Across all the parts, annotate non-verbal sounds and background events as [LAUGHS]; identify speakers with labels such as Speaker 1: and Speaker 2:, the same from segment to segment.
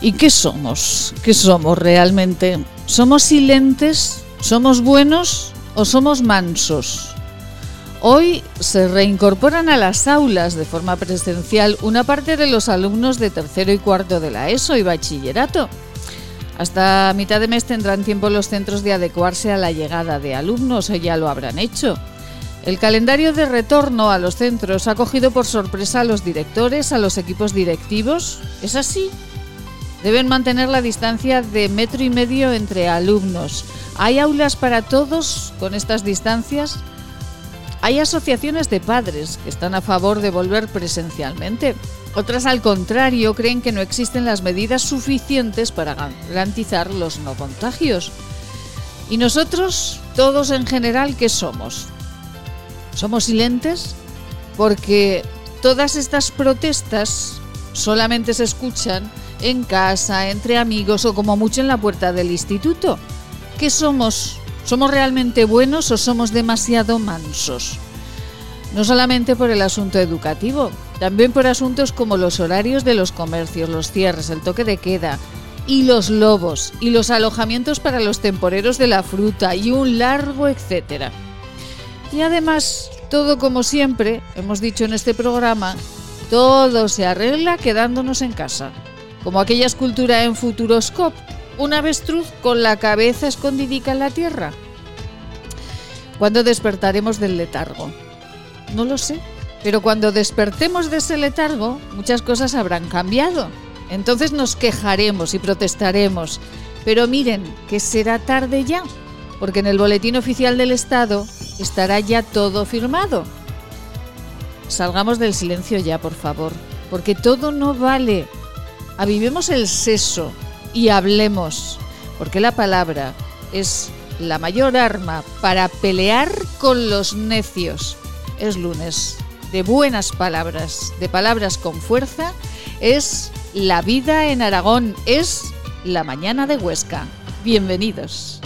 Speaker 1: ¿Y qué somos? ¿Qué somos realmente? ¿Somos silentes? ¿Somos buenos o somos mansos? Hoy se reincorporan a las aulas de forma presencial una parte de los alumnos de tercero y cuarto de la ESO y bachillerato. Hasta mitad de mes tendrán tiempo los centros de adecuarse a la llegada de alumnos o ya lo habrán hecho. El calendario de retorno a los centros ha cogido por sorpresa a los directores, a los equipos directivos. ¿Es así? Deben mantener la distancia de metro y medio entre alumnos. ¿Hay aulas para todos con estas distancias? Hay asociaciones de padres que están a favor de volver presencialmente. Otras, al contrario, creen que no existen las medidas suficientes para garantizar los no contagios. ¿Y nosotros, todos en general, qué somos? ¿Somos silentes? Porque todas estas protestas solamente se escuchan en casa, entre amigos o como mucho en la puerta del instituto. ¿Qué somos? ¿Somos realmente buenos o somos demasiado mansos? No solamente por el asunto educativo, también por asuntos como los horarios de los comercios, los cierres, el toque de queda y los lobos y los alojamientos para los temporeros de la fruta y un largo etcétera. Y además, todo como siempre, hemos dicho en este programa, todo se arregla quedándonos en casa, como aquella escultura en Futuroscope, un avestruz con la cabeza escondidica en la tierra. ¿Cuándo despertaremos del letargo? No lo sé, pero cuando despertemos de ese letargo, muchas cosas habrán cambiado. Entonces nos quejaremos y protestaremos. Pero miren, que será tarde ya, porque en el Boletín Oficial del Estado estará ya todo firmado. Salgamos del silencio ya, por favor, porque todo no vale. Avivemos el seso y hablemos, porque la palabra es la mayor arma para pelear con los necios. Es lunes de buenas palabras, de palabras con fuerza, es la vida en Aragón, es la mañana de Huesca. Bienvenidos.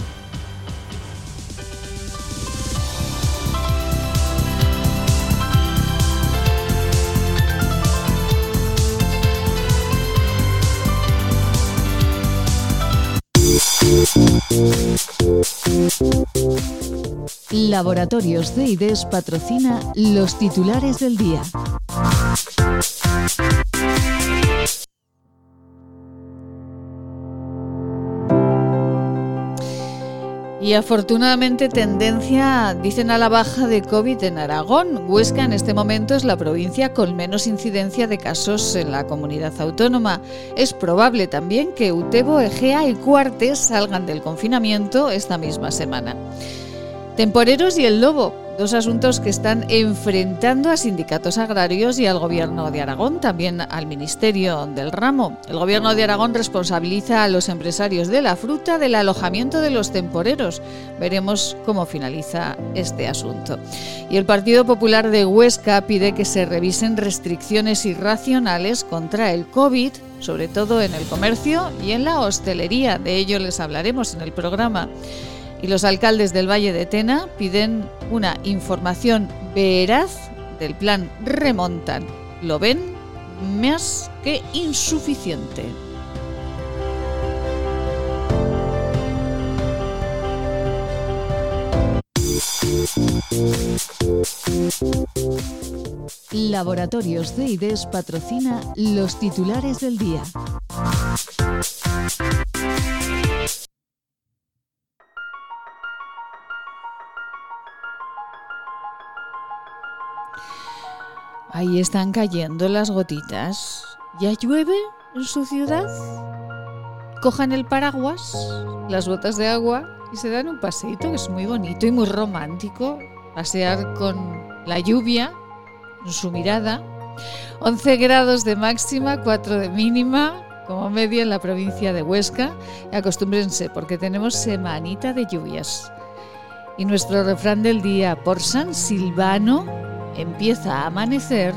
Speaker 2: Laboratorios de IDES patrocina los titulares del día.
Speaker 1: Y afortunadamente tendencia, dicen a la baja de COVID en Aragón. Huesca en este momento es la provincia con menos incidencia de casos en la comunidad autónoma. Es probable también que Utebo, Egea y Cuartes salgan del confinamiento esta misma semana. Temporeros y el lobo, dos asuntos que están enfrentando a sindicatos agrarios y al Gobierno de Aragón, también al Ministerio del Ramo. El Gobierno de Aragón responsabiliza a los empresarios de la fruta del alojamiento de los temporeros. Veremos cómo finaliza este asunto. Y el Partido Popular de Huesca pide que se revisen restricciones irracionales contra el COVID, sobre todo en el comercio y en la hostelería. De ello les hablaremos en el programa y los alcaldes del Valle de Tena piden una información veraz del plan Remontan. Lo ven más que insuficiente.
Speaker 2: Laboratorios de IDES patrocina los titulares del día.
Speaker 1: Ahí están cayendo las gotitas. ¿Ya llueve en su ciudad? Cojan el paraguas, las botas de agua y se dan un paseito que es muy bonito y muy romántico. Pasear con la lluvia en su mirada. 11 grados de máxima, 4 de mínima, como media en la provincia de Huesca. acostúmbrense porque tenemos semanita de lluvias. Y nuestro refrán del día, por San Silvano, empieza a amanecer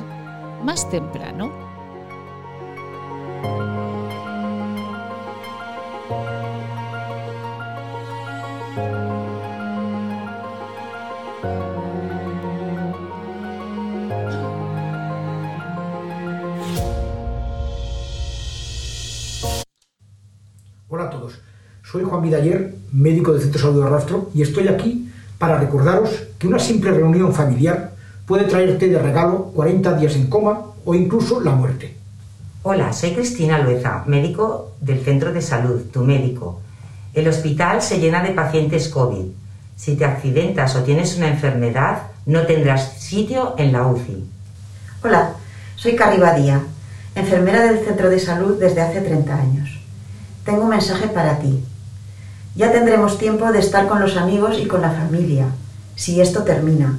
Speaker 1: más temprano.
Speaker 3: Soy Juan Vidaller, médico del Centro Salud de Rastro, y estoy aquí para recordaros que una simple reunión familiar puede traerte de regalo 40 días en coma o incluso la muerte.
Speaker 4: Hola, soy Cristina Lueza, médico del Centro de Salud, tu médico. El hospital se llena de pacientes COVID. Si te accidentas o tienes una enfermedad, no tendrás sitio en la UCI.
Speaker 5: Hola, soy Carri Badía, enfermera del Centro de Salud desde hace 30 años. Tengo un mensaje para ti. Ya tendremos tiempo de estar con los amigos y con la familia, si esto termina.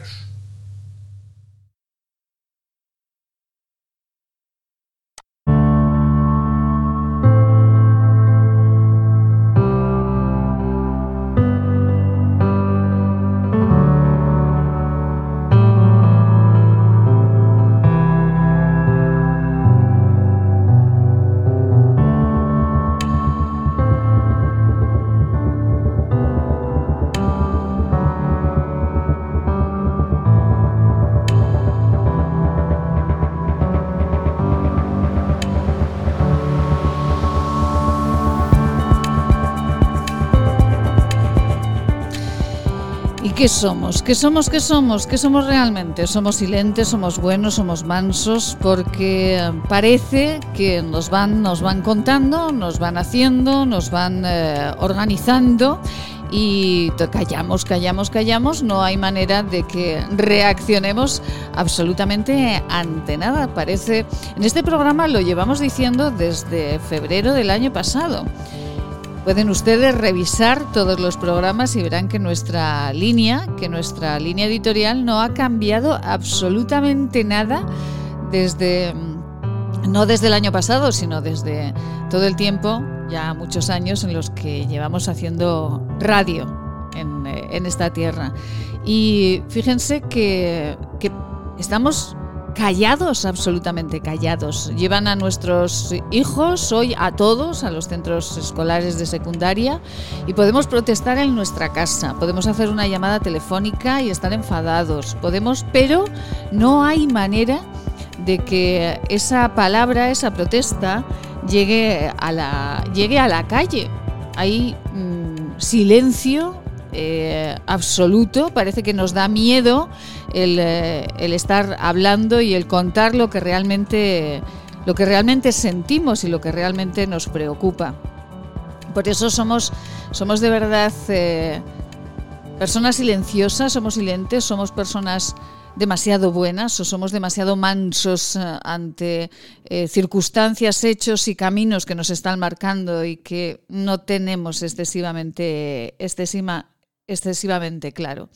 Speaker 1: ¿Qué somos? ¿Qué somos? ¿Qué somos? ¿Qué somos realmente? ¿Somos silentes? ¿Somos buenos? ¿Somos mansos? Porque parece que nos van, nos van contando, nos van haciendo, nos van eh, organizando y callamos, callamos, callamos, no hay manera de que reaccionemos absolutamente ante nada. Parece, en este programa lo llevamos diciendo desde febrero del año pasado. Pueden ustedes revisar todos los programas y verán que nuestra línea, que nuestra línea editorial no ha cambiado absolutamente nada desde no desde el año pasado, sino desde todo el tiempo, ya muchos años en los que llevamos haciendo radio en, en esta tierra. Y fíjense que, que estamos callados, absolutamente callados. Llevan a nuestros hijos hoy a todos, a los centros escolares de secundaria, y podemos protestar en nuestra casa, podemos hacer una llamada telefónica y estar enfadados, podemos, pero no hay manera de que esa palabra, esa protesta, llegue a la, llegue a la calle. Hay mm, silencio eh, absoluto, parece que nos da miedo eh, el, estar hablando y el contar lo que realmente lo que realmente sentimos y lo que realmente nos preocupa. Por eso somos, somos de verdad eh, personas silenciosas, somos silentes, somos personas demasiado buenas o somos demasiado mansos ante circunstancias, hechos y caminos que nos están marcando y que no tenemos excesivamente, excesiva, excesivamente claro.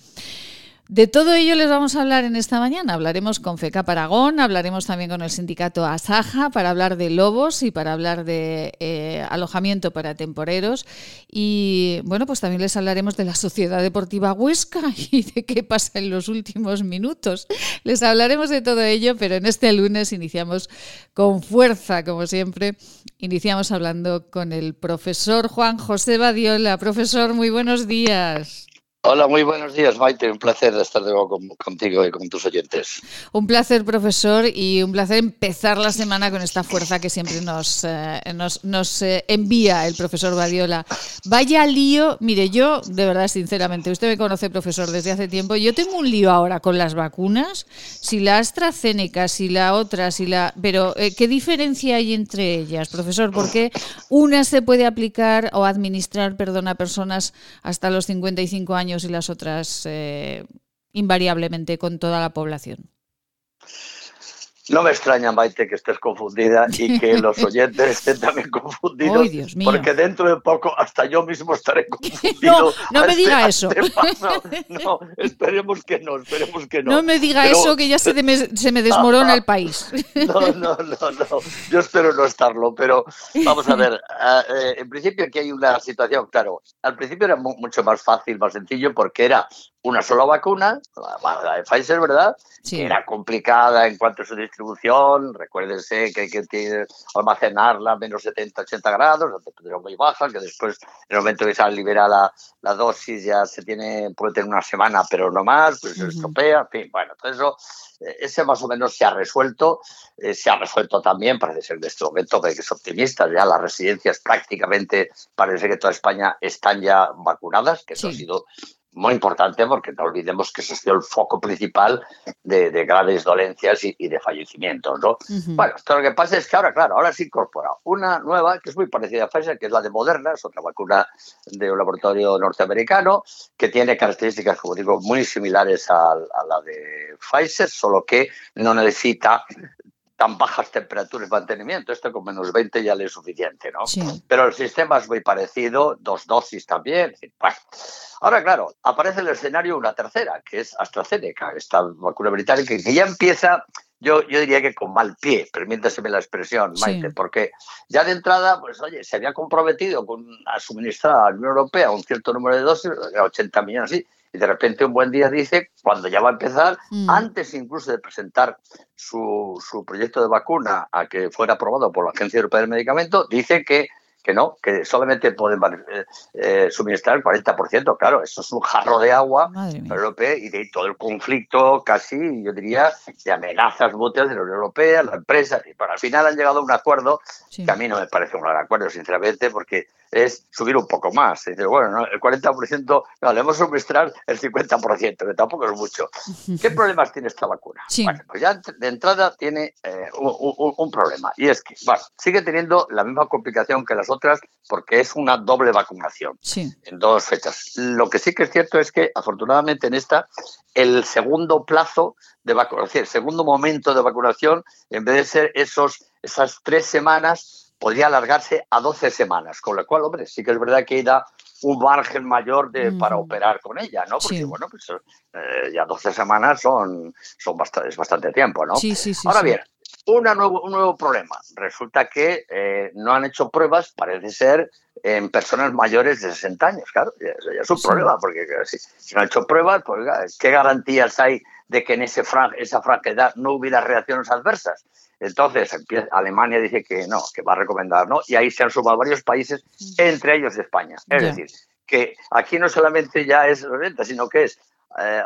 Speaker 1: De todo ello les vamos a hablar en esta mañana. Hablaremos con FECA Paragón, hablaremos también con el sindicato Asaja para hablar de lobos y para hablar de eh, alojamiento para temporeros. Y bueno, pues también les hablaremos de la Sociedad Deportiva Huesca [LAUGHS] y de qué pasa en los últimos minutos. Les hablaremos de todo ello, pero en este lunes iniciamos con fuerza, como siempre. Iniciamos hablando con el profesor Juan José Badiola. Profesor, muy buenos días.
Speaker 6: Hola, muy buenos días, Maite. Un placer estar de nuevo contigo y con tus oyentes.
Speaker 1: Un placer, profesor, y un placer empezar la semana con esta fuerza que siempre nos, eh, nos, eh, envía el profesor Badiola. Vaya lío, mire, yo, de verdad, sinceramente, usted me conoce, profesor, desde hace tiempo. Yo tengo un lío ahora con las vacunas. Si la AstraZeneca, si la otra, si la. Pero, eh, ¿qué diferencia hay entre ellas, profesor? ¿Por qué una se puede aplicar o administrar, perdón, a personas hasta los 55 años? Y las otras eh, invariablemente con toda la población?
Speaker 6: No me extraña, Maite, que estés confundida y que [LAUGHS] los oyentes estén también confundidos.
Speaker 1: Ay, Dios mío.
Speaker 6: Porque dentro de poco hasta yo mismo estaré [LAUGHS] confundido.
Speaker 1: no, no me
Speaker 6: este-
Speaker 1: diga eso.
Speaker 6: este. No, esperemos que no, esperemos que no.
Speaker 1: No me diga
Speaker 6: Pero-
Speaker 1: eso que ya se, me, se me desmorona el país. [LAUGHS]
Speaker 6: No, no, no, no. Yo espero no estarlo, pero vamos a ver. ah, eh, en principio aquí hay una situación, claro. Al principio era mu- mucho más fácil, más sencillo, porque era una sola vacuna, la, la de Pfizer, ¿verdad?
Speaker 1: Sí.
Speaker 6: Que era complicada en cuanto a su distribución. Recuérdense que hay que almacenarla a menos 70, 80 grados, a temperatura muy baja, que después, en el momento que se libera la, la dosis, ya se tiene, puede tener una semana, pero no más, pues se estropea, en fin, bueno, todo eso eh, ese más o menos se ha resuelto. Eh, se ha resuelto también, parece ser de este momento, que es optimista, ya las residencias prácticamente, parece que toda España están ya vacunadas, que eso ha sido muy importante porque no olvidemos que ese ha sido el foco principal de, de graves dolencias y, y de fallecimientos, ¿no? Bueno, esto lo que pasa es que ahora, claro, ahora se incorpora una nueva que es muy parecida a Pfizer, que es la de Moderna, es otra vacuna de un laboratorio norteamericano que tiene características, como digo, muy similares a, a la de Pfizer, solo que no necesita tan bajas temperaturas de mantenimiento. Esto con menos 20 ya le es suficiente, ¿no?
Speaker 1: Sí.
Speaker 6: Pero el sistema es muy parecido, dos dosis también. en bueno. Ahora, claro, aparece el escenario una tercera, que es AstraZeneca, esta vacuna británica, que ya empieza, yo, yo diría que con mal pie, permítaseme la expresión,
Speaker 1: Sí.
Speaker 6: Maite, porque ya de entrada, pues oye, se había comprometido con, a suministrar a la Unión Europea un cierto número de dosis, 80 millones, sí, y de repente un buen día dice, cuando ya va a empezar,
Speaker 1: Mm.
Speaker 6: antes incluso de presentar su, su proyecto de vacuna a que fuera aprobado por la Agencia Europea del Medicamento, dice que, que no, que solamente pueden eh, eh, suministrar el 40%. Claro, eso es un jarro de agua europea y de todo el conflicto casi, yo diría, de amenazas mutuas de la Unión Europea, la empresa. Y para al final han llegado a un acuerdo
Speaker 1: Sí.
Speaker 6: que a mí no me parece un gran acuerdo, sinceramente, porque es subir un poco más. Y dices, bueno, no, el 40%, no, le hemos suministrar el 50%, que tampoco es mucho. ¿Qué problemas tiene esta vacuna?
Speaker 1: Sí.
Speaker 6: Bueno, pues ya de entrada tiene eh, un, un- un problema, y es que, bueno, sigue teniendo la misma complicación que las otras porque es una doble vacunación
Speaker 1: Sí.
Speaker 6: en dos fechas. Lo que sí que es cierto es que, afortunadamente, en esta, el segundo plazo de vacunación, el segundo momento de vacunación, en vez de ser esos, esas tres semanas, podría alargarse a 12 semanas, con lo cual, hombre, sí que es verdad que da un margen mayor de,
Speaker 1: Mm.
Speaker 6: para operar con ella, ¿no? Porque,
Speaker 1: Sí.
Speaker 6: bueno, pues eh, ya 12 semanas son, son bastante, es bastante tiempo, ¿no?
Speaker 1: Sí, sí, sí.
Speaker 6: Ahora
Speaker 1: sí.
Speaker 6: bien, una nuevo, un nuevo problema. Resulta que eh, no han hecho pruebas, parece ser, en personas mayores de 60 años. Claro, ya- eso ya es un
Speaker 1: Sí.
Speaker 6: problema, porque si, si no han hecho pruebas, pues ¿qué garantías hay de que en ese fran- esa franja de edad no hubiera reacciones adversas? Entonces, empieza- Alemania dice que no, que va a recomendar, ¿no? Y ahí se han sumado varios países, entre ellos España. Es decir, que aquí no solamente ya es los 60, sino que es eh,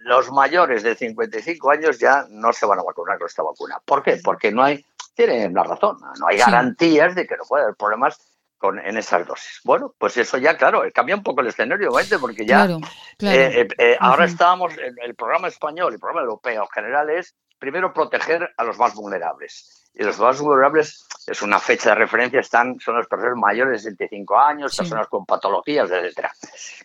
Speaker 6: los mayores de 55 años ya no se van a vacunar con esta vacuna. ¿Por qué? Porque no hay, tienen la razón, no hay garantías de que no pueda haber problemas con, en esas dosis. Bueno, pues eso ya, claro, cambia un poco el escenario, ¿vale? porque ya
Speaker 1: Claro, claro.
Speaker 6: eh, eh, eh, ahora estábamos, el, el programa español, el programa europeo en general es primero proteger a los más vulnerables. Y los más vulnerables es una fecha de referencia, están, son las personas mayores de 65 años,
Speaker 1: Sí.
Speaker 6: personas con patologías, etcétera.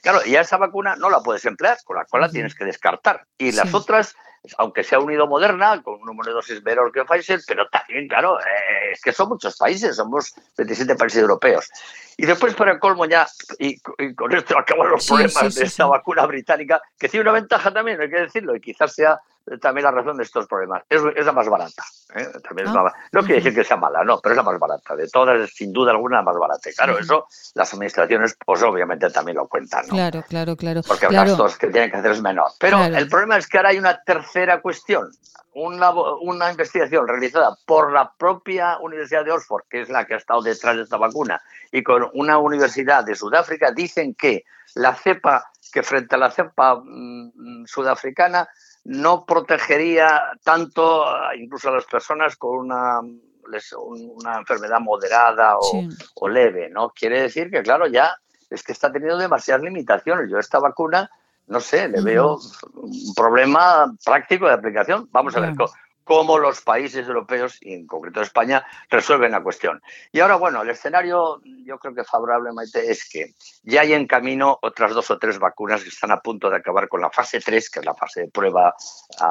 Speaker 6: Claro, y a esa vacuna no la puedes emplear, con la cual la tienes que descartar. Y las
Speaker 1: Sí.
Speaker 6: otras, aunque se ha unido Moderna, con un número de dosis menor que Pfizer, pero también, claro, eh, es que son muchos países, somos 27 países europeos. Y después, para el colmo ya, y, y con esto [LAUGHS] acaban los
Speaker 1: Sí,
Speaker 6: problemas
Speaker 1: sí,
Speaker 6: de esta vacuna británica, que tiene una ventaja también, hay que decirlo, y quizás sea también la razón de estos problemas. Es, es la más barata. ¿eh? También es
Speaker 1: Ah,
Speaker 6: no quiere decir que sea mala, no, pero es la más barata. De todas, sin duda alguna, la más barata. Y claro, eso las administraciones, pues obviamente también lo cuentan, ¿no?
Speaker 1: Claro, claro, claro.
Speaker 6: porque el
Speaker 1: claro.
Speaker 6: gasto que tienen que hacer es menor. Pero
Speaker 1: Claro.
Speaker 6: el problema es que ahora hay una tercera cuestión. Una, una investigación realizada por la propia Universidad de Oxford, que es la que ha estado detrás de esta vacuna, y con una universidad de Sudáfrica, dicen que la cepa, que frente a la cepa mm, sudafricana, no protegería tanto incluso a las personas con una, una enfermedad moderada o,
Speaker 1: Sí.
Speaker 6: o leve, ¿no? Quiere decir que, claro, ya es que está teniendo demasiadas limitaciones. Yo esta vacuna, no sé, le veo un problema práctico de aplicación. Vamos a ver cómo los países europeos, y en concreto España, resuelven la cuestión. Y ahora, bueno, el escenario, yo creo que favorable, Maite, es que ya hay en camino otras dos o tres vacunas que están a punto de acabar con la fase 3, que es la fase de prueba a,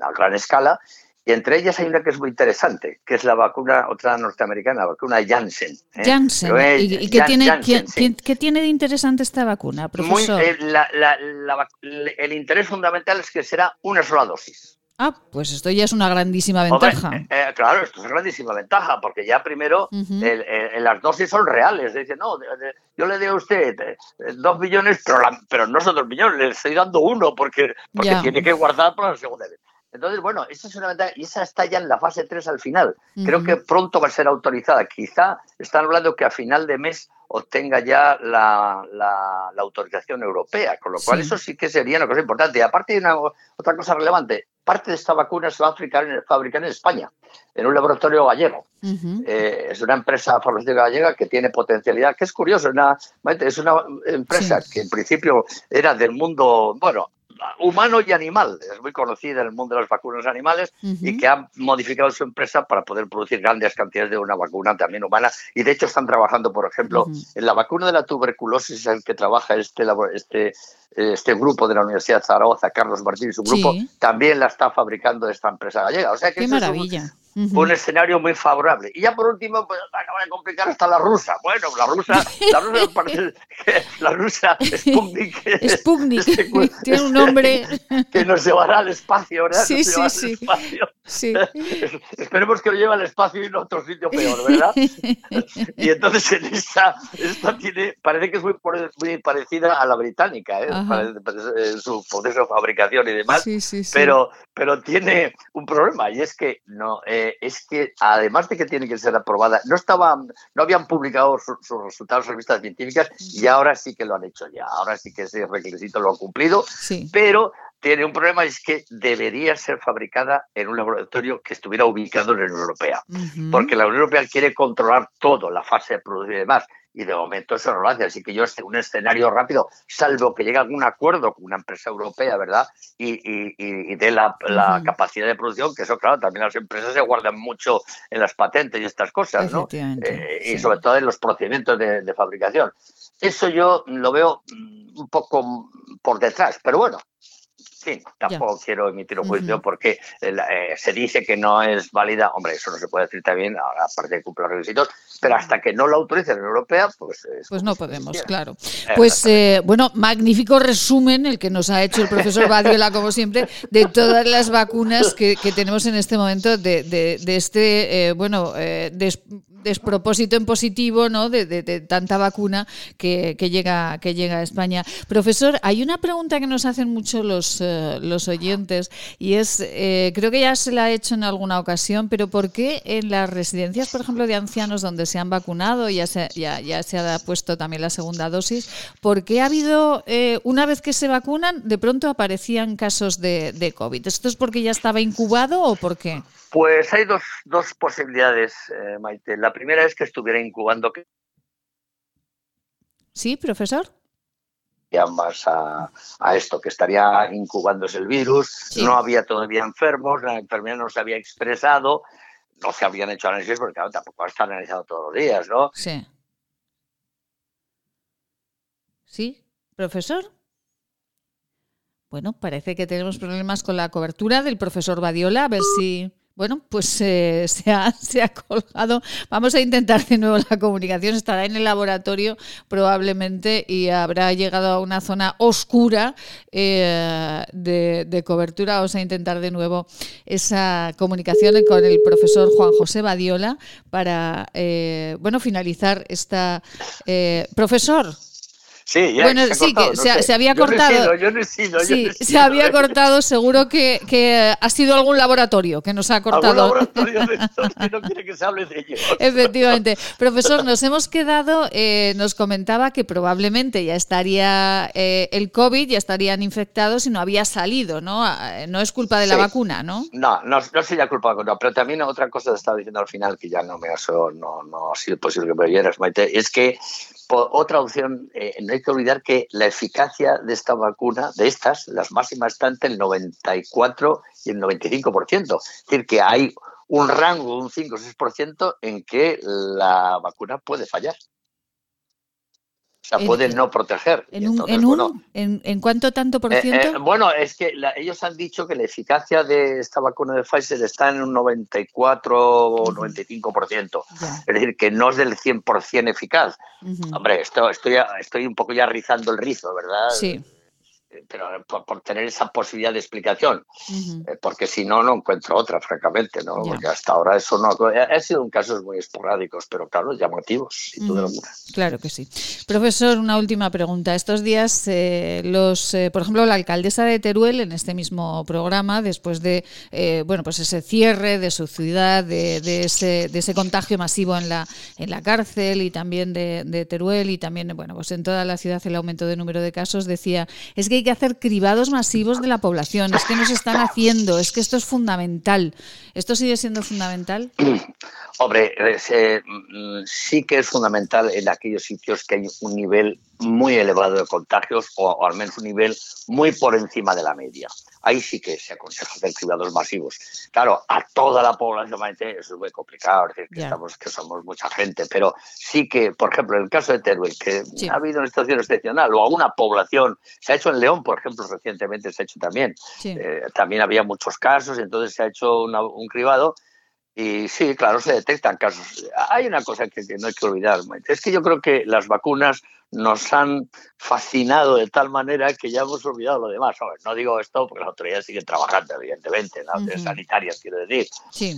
Speaker 6: a gran escala, Y entre ellas hay una que es muy interesante, que es la vacuna, otra norteamericana, la vacuna Janssen.
Speaker 1: ¿eh? Janssen. ¿Y, qué, tiene, ¿qué, tiene de interesante esta vacuna, profesor?
Speaker 6: Eh, el interés fundamental es que será una sola dosis.
Speaker 1: Ah, pues esto ya es una grandísima ventaja.
Speaker 6: Eh, eh, claro, esto es una grandísima ventaja, porque ya primero las dosis son reales. Dice, no, yo le doy a usted eh, dos millones, pero, pero no son dos millones, le estoy dando uno porque, porque tiene que guardar para la segunda vez. Entonces, bueno, esa es una ventaja y esa está ya en la fase 3 al final. Creo que pronto va a ser autorizada. Quizá están hablando que a final de mes obtenga ya la, la, autorización europea, con lo cual eso sí que sería una cosa importante. Y aparte hay una, otra cosa relevante, parte de esta vacuna se va a fabricar, en España, en un laboratorio gallego. Eh, es una empresa farmacéutica gallega que tiene potencialidad, que es curioso, una, es una empresa que en principio era del mundo, bueno, humano y animal. Es muy conocida en el mundo de las vacunas animales y que ha modificado su empresa para poder producir grandes cantidades de una vacuna también humana. Y de hecho están trabajando, por ejemplo, en la vacuna de la tuberculosis, en que trabaja este, este, este grupo de la Universidad de Zaragoza, Carlos Martín y su grupo, también la está fabricando esta empresa gallega. O sea que
Speaker 1: Qué maravilla
Speaker 6: un escenario muy favorable. Y ya por último, pues acaba de complicar hasta la rusa. Bueno, la rusa, la rusa parece la rusa Sputnik,
Speaker 1: Sputnik [LAUGHS] tiene un nombre [LAUGHS]
Speaker 6: que nos llevará al espacio, ¿verdad?
Speaker 1: Sí, sí, sí. sí. [LAUGHS]
Speaker 6: Esperemos que lo lleve al espacio y no a otro sitio peor, ¿verdad? y entonces en esta, esta tiene, parece que es muy, muy parecida a la británica, ¿eh? en su proceso de fabricación y demás, sí, sí, pero, pero tiene un problema y es que no eh, es que además de que tiene que ser aprobada, no estaban, no habían publicado sus resultados en revistas científicas y ahora sí que lo han hecho ya, ahora sí que ese requisito lo han cumplido, pero tiene un problema, es que debería ser fabricada en un laboratorio que estuviera ubicado en la Unión Europea, porque la Unión Europea quiere controlar todo, la fase de producción y demás y de momento eso no lo hace. Así que yo, un escenario rápido, salvo que llegue a algún acuerdo con una empresa europea, ¿verdad? Y, y, dé la, capacidad de producción, que eso, claro, también las empresas se guardan mucho en las patentes y estas cosas, ¿no? Eh, y sobre todo en los procedimientos de fabricación. Eso yo lo veo mm, un poco por detrás, pero bueno, Sí, tampoco quiero emitir un juicio porque eh, se dice que no es válida. Hombre, eso no se puede decir también, aparte de cumplir los requisitos, pero hasta que no lo autorice la Unión Europea, pues.
Speaker 1: pues no podemos, claro. Pues eh, bueno, magnífico resumen el que nos ha hecho el profesor Badiola, como siempre, de todas las vacunas que, tenemos en este momento, de, este, eh, bueno, despropósito en positivo, ¿no? De, tanta vacuna que, llega, que llega a España. Profesor, hay una pregunta que nos hacen mucho los los oyentes y es, eh, creo que ya se la ha hecho en alguna ocasión, pero ¿por qué en las residencias, por ejemplo, de ancianos donde se han vacunado y ya se, ya, se ha puesto también la segunda dosis, ¿por qué ha habido, eh, una vez que se vacunan, de pronto aparecían casos de, de COVID? ¿Esto es porque ya estaba incubado o por qué?
Speaker 6: Pues hay dos, dos posibilidades, eh, Maite. La primera es que estuviera incubando.
Speaker 1: Sí, profesor
Speaker 6: más a, esto, que estaría incubándose el virus, no había todavía enfermos, la enfermedad no se había expresado, no se habían hecho análisis porque tampoco está analizado todos los días, ¿no?
Speaker 1: Sí. ¿Sí, profesor? Bueno, parece que tenemos problemas con la cobertura del profesor Badiola, a ver si... Bueno, pues eh, [LAUGHS] se, ha, se, ha, colgado. Vamos a intentar de nuevo la comunicación. Estará en el laboratorio probablemente y habrá llegado a una zona oscura eh, de, cobertura. Vamos a intentar de nuevo esa comunicación con el profesor Juan José Badiola para, eh, bueno, finalizar esta... profesor.
Speaker 6: Sí,
Speaker 1: bueno, sí, que se, había cortado.
Speaker 6: Yo no he sido,
Speaker 1: sí, se había cortado. Seguro que, que, ha sido algún laboratorio que nos ha cortado.
Speaker 6: ¿Algún laboratorio de estos que no quiere que se hable de ellos. [LAUGHS]
Speaker 1: Efectivamente. Profesor, nos hemos quedado, eh, nos comentaba que probablemente ya estaría eh, el COVID, ya estarían infectados y no había salido, ¿no? Ah, no es culpa de la vacuna, ¿no?
Speaker 6: No, no, no sería culpa de la vacuna. Pero también otra cosa que estaba diciendo al final, que ya no me ha, no, no ha sido posible que me oyeras, Maite, es que otra opción, eh, no hay que olvidar que la eficacia de esta vacuna, de estas, las máximas están entre el 94 y el 95%. Es decir, que hay un rango, un 5 o 6% en que la vacuna puede fallar. O sea, pueden no proteger.
Speaker 1: En, un, en, un, en, cuánto tanto por
Speaker 6: eh,
Speaker 1: ciento?
Speaker 6: Eh, bueno, es que ellos han dicho que la eficacia de esta vacuna de Pfizer está en un 94 o 95%. Es decir, que no es del 100% eficaz. Hombre, esto, estoy, estoy un poco ya rizando el rizo, ¿verdad?
Speaker 1: Sí
Speaker 6: pero por, tener esa posibilidad de explicación, eh, porque si no, no encuentro otra, francamente, ¿no? Porque hasta ahora eso no ha sido un casos muy esporádicos, pero claro, llamativos,
Speaker 1: Claro que sí. Profesor, una última pregunta. Estos días, eh, los, eh, por ejemplo, la alcaldesa de Teruel, en este mismo programa, después de, bueno, pues ese cierre de su ciudad, de, ese, de ese contagio masivo en la, en la cárcel y también de, de Teruel y también, bueno, pues en toda la ciudad el aumento de número de casos, decía, es que hay que hacer cribados masivos de la población, es que nos están haciendo, es que esto es fundamental. ¿Esto sigue siendo fundamental? [CLEARS THROAT]
Speaker 6: Hombre, eh, sí que es fundamental en aquellos sitios que hay un nivel muy elevado de contagios o, al menos un nivel muy por encima de la media. Ahí sí que se aconseja hacer cribados masivos. Claro, a toda la población eso es muy complicado, es decir, que, estamos, que somos mucha gente, pero sí que, por ejemplo, en el caso de Teruel, que ha habido una situación excepcional, o alguna población, se ha hecho en León, por ejemplo, recientemente se ha hecho también, eh, también había muchos casos, entonces se ha hecho un cribado y sí, claro, se detectan casos. Hay una cosa que, no hay que olvidar, es que yo creo que las vacunas nos han fascinado de tal manera que ya hemos olvidado lo demás. no digo esto porque las autoridades siguen trabajando, evidentemente, las autoridades sanitarias, quiero decir.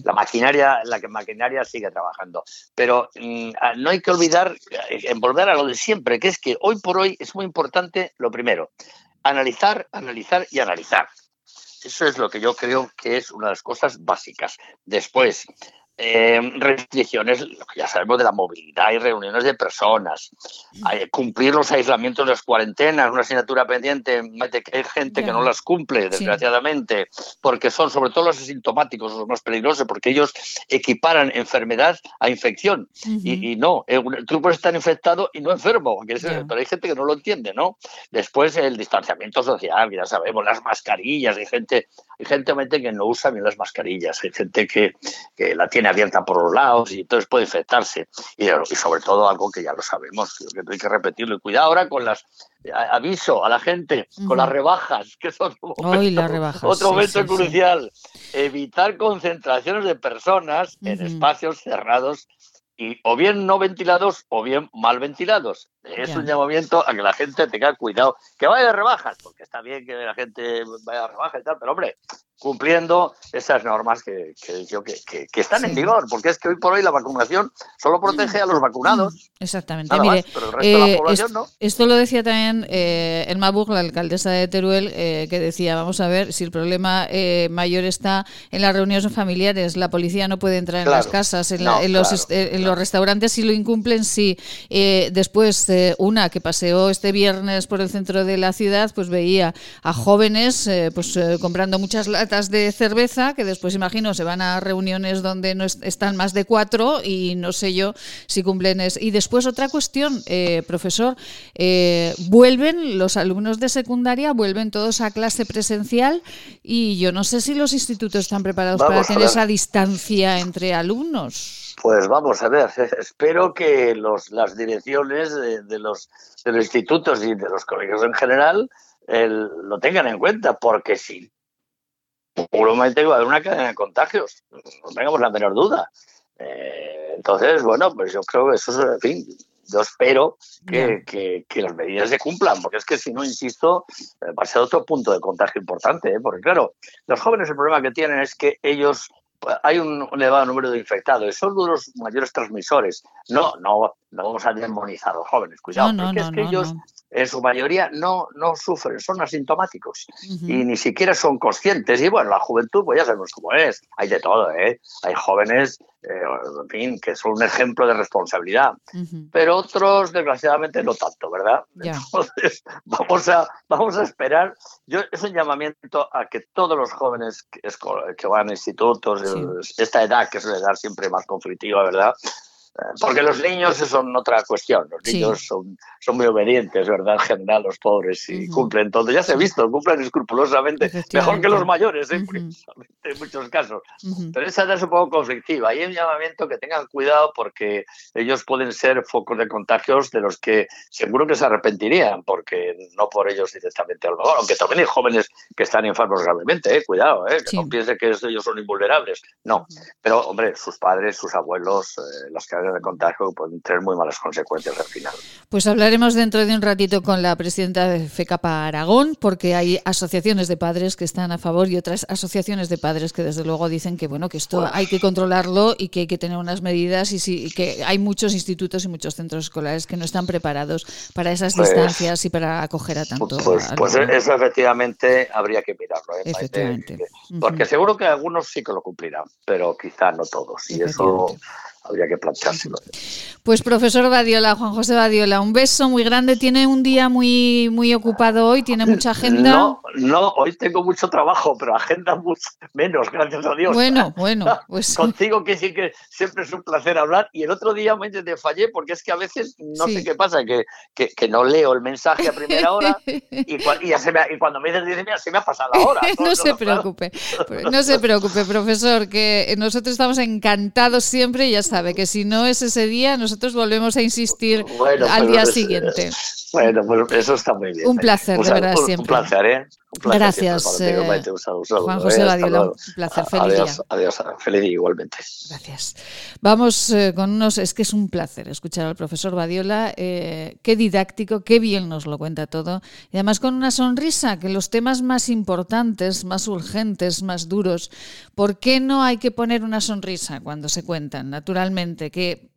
Speaker 6: La maquinaria, la que maquinaria sigue trabajando. Pero mm, ah, no hay que olvidar, eh, en volver a lo de siempre, que es que hoy por hoy es muy importante, lo primero, analizar, analizar y analizar. Eso es lo que yo creo que es una de las cosas básicas. Después, eh, restricciones, lo que ya sabemos de la movilidad y reuniones de personas, cumplir los aislamientos, las cuarentenas, una asignatura pendiente de que hay gente que no las cumple, desgraciadamente, porque son sobre todo los asintomáticos los más peligrosos, porque ellos equiparan enfermedad a infección. y, no, eh, tú puedes estar infectado y no enfermo, pero hay gente que no lo entiende, ¿no? Después el distanciamiento social, ya sabemos, las mascarillas, hay gente, hay gente que no usa bien las mascarillas, hay gente que, que la tiene abierta por los lados y entonces puede infectarse. Y, sobre todo algo que ya lo sabemos, que hay que repetirlo. Y cuidado ahora con las, aviso a la gente, con las rebajas, que son otro momento crucial. Evitar concentraciones de personas en espacios cerrados y o bien no ventilados o bien mal ventilados. Es un llamamiento a que la gente tenga cuidado, que vaya de rebajas, porque está bien que la gente vaya de rebajas y tal, pero hombre, cumpliendo esas normas que, que, que, están en vigor, porque es que hoy por hoy la vacunación solo protege a los vacunados.
Speaker 1: Exactamente. Mire, pero el resto de la eh, población no. Esto lo decía también eh, Elma Bug, la alcaldesa de Teruel, eh, que decía, vamos a ver, si el problema eh, mayor está en las reuniones familiares, la policía no puede entrar en las casas, en, los, en los restaurantes si lo incumplen, sí. después, una que paseó este viernes por el centro de la ciudad, pues veía a jóvenes pues comprando muchas de cerveza que después imagino se van a reuniones donde no están más de cuatro y no sé yo si cumplen es. Y después otra cuestión, eh, profesor, eh, vuelven los alumnos de secundaria, vuelven todos a clase presencial y yo no sé si los institutos están preparados para tener esa distancia entre alumnos.
Speaker 6: Pues vamos a ver, [LAUGHS] espero que los, las direcciones de, los, de los institutos y de los colegios en general lo tengan en cuenta, porque si seguramente va a haber una cadena de contagios, no tengamos la menor duda. Eh, entonces, bueno, pues yo creo que eso es, en fin, yo espero que, que, las medidas se cumplan, porque es que si no, insisto, eh, va a ser otro punto de contagio importante, ¿eh? porque claro, los jóvenes el problema que tienen es que ellos pues, hay un elevado número de infectados son los mayores transmisores. No, no, no vamos a demonizar a los jóvenes, cuidado, porque es que ellos en su mayoría no, no sufren, son asintomáticos y ni siquiera son conscientes. Y bueno, la juventud, pues ya sabemos cómo es, hay de todo, ¿eh? Hay jóvenes, eh, en fin, que son un ejemplo de responsabilidad, pero otros, desgraciadamente, no tanto, ¿verdad? Entonces, [LAUGHS] vamos a, vamos a esperar. Yo, es un llamamiento a que todos los jóvenes que, van a institutos, esta edad que es una edad siempre más conflictiva, ¿verdad? Porque los niños son otra cuestión. Los niños son, son muy obedientes, ¿verdad? En general, los pobres, y cumplen todo. Ya se ha visto, cumplen escrupulosamente, mejor que los mayores, ¿eh? en muchos casos. Pero esa edad es un poco conflictiva. Y hay un llamamiento que tengan cuidado porque ellos pueden ser focos de contagios de los que seguro que se arrepentirían, porque no por ellos directamente a lo mejor, aunque también hay jóvenes que están enfermos gravemente, ¿eh? cuidado, ¿eh? que no piense que ellos son invulnerables. No, pero hombre, sus padres, sus abuelos, eh, las de contagio pueden tener muy malas consecuencias al final.
Speaker 1: Pues hablaremos dentro de un ratito con la presidenta de FECAPA Aragón, porque hay asociaciones de padres que están a favor y otras asociaciones de padres que desde luego dicen que bueno que esto pues hay que controlarlo y que hay que tener unas medidas y, sí, que hay muchos institutos y muchos centros escolares que no están preparados para esas pues distancias y para acoger a tanto.
Speaker 6: Pues, pues eso efectivamente habría que mirarlo. ¿eh? Efectivamente. Porque seguro que algunos sí que lo cumplirán, pero quizá no todos. Y eso habría que planchárselo.
Speaker 1: Pues profesor Badiola, Juan José Badiola, un beso muy grande. Tiene un día muy, muy ocupado hoy, tiene mucha agenda.
Speaker 6: No, no, hoy tengo mucho trabajo, pero agenda mucho menos, gracias a Dios.
Speaker 1: Bueno, bueno, [LAUGHS] pues.
Speaker 6: Contigo que sí que siempre es un placer hablar. Y el otro día me te fallé porque es que a veces no sé qué pasa, que, que, no leo el mensaje a primera hora [LAUGHS] y, cuando me dices, mira, se me ha pasado la hora. [LAUGHS]
Speaker 1: no, se preocupe, no se preocupe, profesor, que nosotros estamos encantados siempre y ya sabe que si no es ese día, nosotros volvemos a insistir al día siguiente.
Speaker 6: Bueno, pues eso está muy bien.
Speaker 1: Un placer, de verdad, siempre.
Speaker 6: Un placer, ¿eh?
Speaker 1: Gracias, eh, Juan José Badiola. Un placer, feliz
Speaker 6: adiós, Adiós, feliz día igualmente.
Speaker 1: Gracias. Vamos eh, con unos, es que es un placer escuchar al profesor Badiola, eh, qué didáctico, qué bien nos lo cuenta todo, y además con una sonrisa, que los temas más importantes, más urgentes, más duros, ¿por qué no hay que poner una sonrisa cuando se cuentan? Naturalmente, que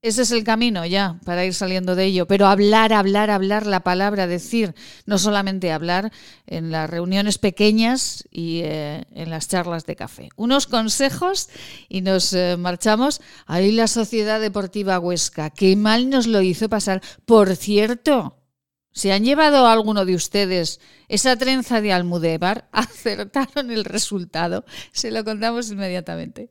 Speaker 1: ese es el camino ya para ir saliendo de ello, pero hablar, hablar, hablar, la palabra, decir, no solamente hablar en las reuniones pequeñas y eh, en las charlas de café. Unos consejos y nos eh, marchamos. Ahí la Sociedad Deportiva Huesca, qué mal nos lo hizo pasar. Por cierto, ¿se han llevado a alguno de ustedes esa trenza de Almudévar? [LAUGHS] ¿Acertaron el resultado? Se lo contamos inmediatamente.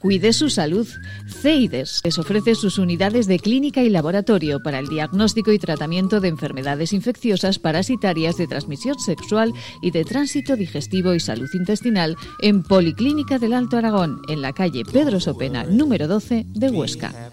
Speaker 2: Cuide su salud. CEIDES les ofrece sus unidades de clínica y laboratorio para el diagnóstico y tratamiento de enfermedades infecciosas parasitarias de transmisión sexual y de tránsito digestivo y salud intestinal en Policlínica del Alto Aragón, en la calle Pedro Sopena, número 12 de Huesca.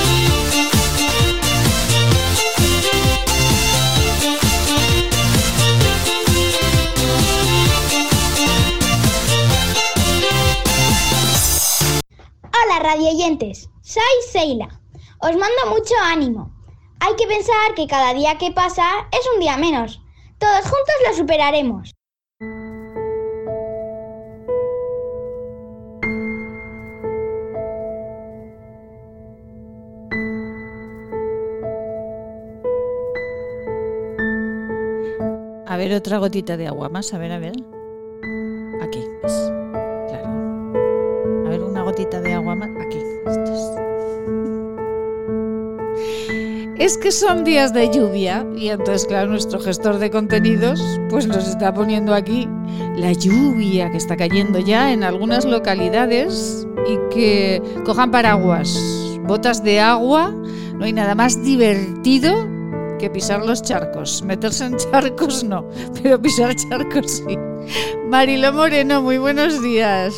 Speaker 7: Hola radioyentes, soy Seila. Os mando mucho ánimo. Hay que pensar que cada día que pasa es un día menos. Todos juntos lo superaremos.
Speaker 1: A ver, otra gotita de agua más, a ver, a ver. Aquí. Gotita de agua más. Aquí. Es que son días de lluvia y entonces, claro, nuestro gestor de contenidos pues nos está poniendo aquí la lluvia que está cayendo ya en algunas localidades y que cojan paraguas, botas de agua. No hay nada más divertido que pisar los charcos. Meterse en charcos no, pero pisar charcos sí. Marilo Moreno, muy buenos días.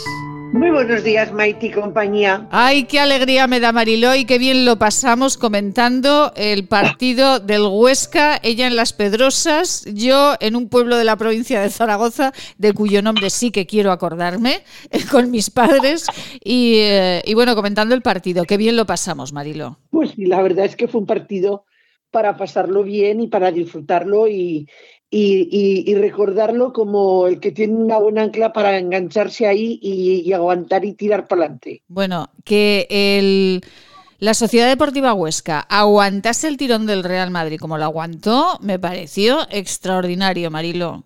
Speaker 8: Muy buenos días, Maite y compañía.
Speaker 1: Ay, qué alegría me da Mariló y qué bien lo pasamos comentando el partido del Huesca, ella en Las Pedrosas, yo en un pueblo de la provincia de Zaragoza, de cuyo nombre sí que quiero acordarme, [LAUGHS] con mis padres, y, eh, y bueno, comentando el partido. Qué bien lo pasamos, Mariló.
Speaker 8: Pues sí, la verdad es que fue un partido para pasarlo bien y para disfrutarlo y, y, y- y recordarlo como el que tiene una buena ancla para engancharse ahí y, y aguantar y tirar para adelante.
Speaker 1: Bueno, que el, la Sociedad Deportiva Huesca aguantase el tirón del Real Madrid como lo aguantó, me pareció extraordinario, Marilo.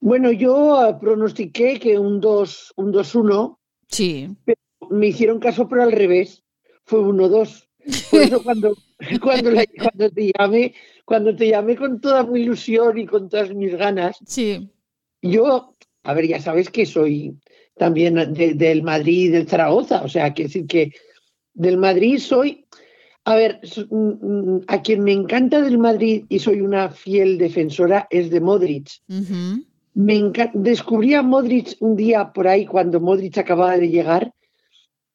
Speaker 8: Bueno, yo pronostiqué que un 2 un 2-1,
Speaker 1: Sí.
Speaker 8: me hicieron caso, pero al revés, fue 1-2. Por eso [LAUGHS] cuando, cuando, la- cuando te llamé, cuando te llamé con toda mi ilusión y con todas mis ganas,
Speaker 1: Sí.
Speaker 8: Yo, a ver, ya sabes que soy también de- del Madrid y del Zaragoza, o sea, que decir que del Madrid soy, a ver, mm, mm, a quien me encanta del Madrid y soy una fiel defensora es de Modric. Me descubrí a Modric un día por ahí cuando Modric acababa de llegar,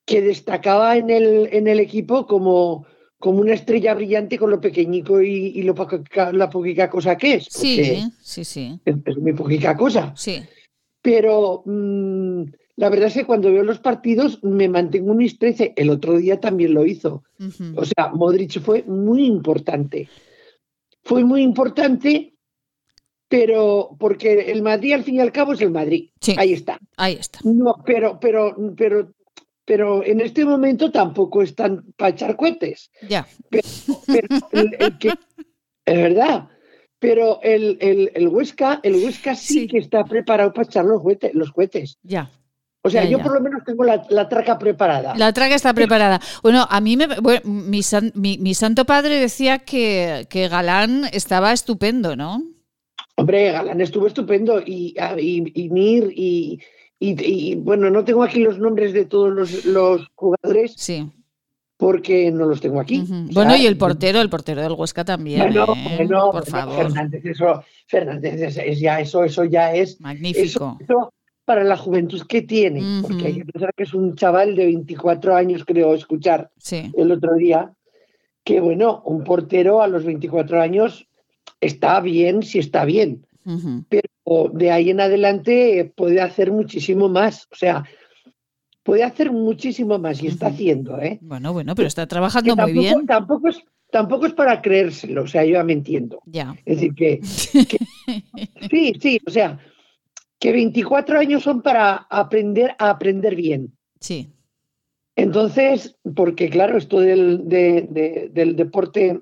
Speaker 8: que destacaba en el, en el equipo como, como una estrella brillante con lo pequeñico y, y lo poca- la poquita cosa que es.
Speaker 1: Sí, sí, sí,
Speaker 8: Es, es muy poquita cosa.
Speaker 1: sí.
Speaker 8: Pero mm, la verdad es que cuando veo los partidos me mantengo un mis 13. El otro día también lo hizo. O sea, Modric fue muy importante. Fue muy importante, pero porque el Madrid al fin y al cabo es el Madrid.
Speaker 1: Sí.
Speaker 8: Ahí está.
Speaker 1: Ahí está.
Speaker 8: No, pero, pero, pero, pero en este momento tampoco están para echar cohetes.
Speaker 1: Ya.
Speaker 8: Pero el, el que, es verdad. Pero el, el, el Huesca, el Huesca sí,
Speaker 1: Sí.
Speaker 8: que está preparado para echar los cohetes. Los cohetes.
Speaker 1: Ya.
Speaker 8: O sea,
Speaker 1: Ya,
Speaker 8: yo
Speaker 1: ya.
Speaker 8: por lo menos tengo la, la traca preparada.
Speaker 1: La traga está preparada. Bueno, a mí me, bueno, mi, san- mi- mi santo padre decía que, que Galán estaba estupendo, ¿no?
Speaker 8: Hombre, Galán estuvo estupendo y, y, y Mir y, y- y, bueno, no tengo aquí los nombres de todos los, los jugadores
Speaker 1: Sí.
Speaker 8: porque no los tengo aquí.
Speaker 1: Ujú.
Speaker 8: O sea,
Speaker 1: Bueno, y el portero, el portero del Huesca también.
Speaker 8: Bueno,
Speaker 1: ¿eh?
Speaker 8: bueno,
Speaker 1: Por favor.
Speaker 8: Fernández, eso, Fernández, es, es ya eso, eso ya es
Speaker 1: Magnífico.
Speaker 8: Eso, eso para la juventud que tiene, porque hay que pensar que es un chaval de 24 años, creo escuchar
Speaker 1: Sí.
Speaker 8: el otro día, que bueno, un portero a los 24 años está bien si está bien, pero de ahí en adelante eh, puede hacer muchísimo más, o sea, puede hacer muchísimo más y está haciendo, ¿eh?
Speaker 1: Bueno, bueno, pero está
Speaker 8: Que
Speaker 1: trabajando muy
Speaker 8: tampoco,
Speaker 1: bien.
Speaker 8: tampoco es, tampoco es para creérselo, o sea, yo ya me entiendo.
Speaker 1: Ya.
Speaker 8: Es decir, que, que- [LAUGHS] sí, sí, o sea, que 24 años son para aprender a aprender bien.
Speaker 1: Sí.
Speaker 8: Entonces, porque claro, esto del, de- de- del deporte,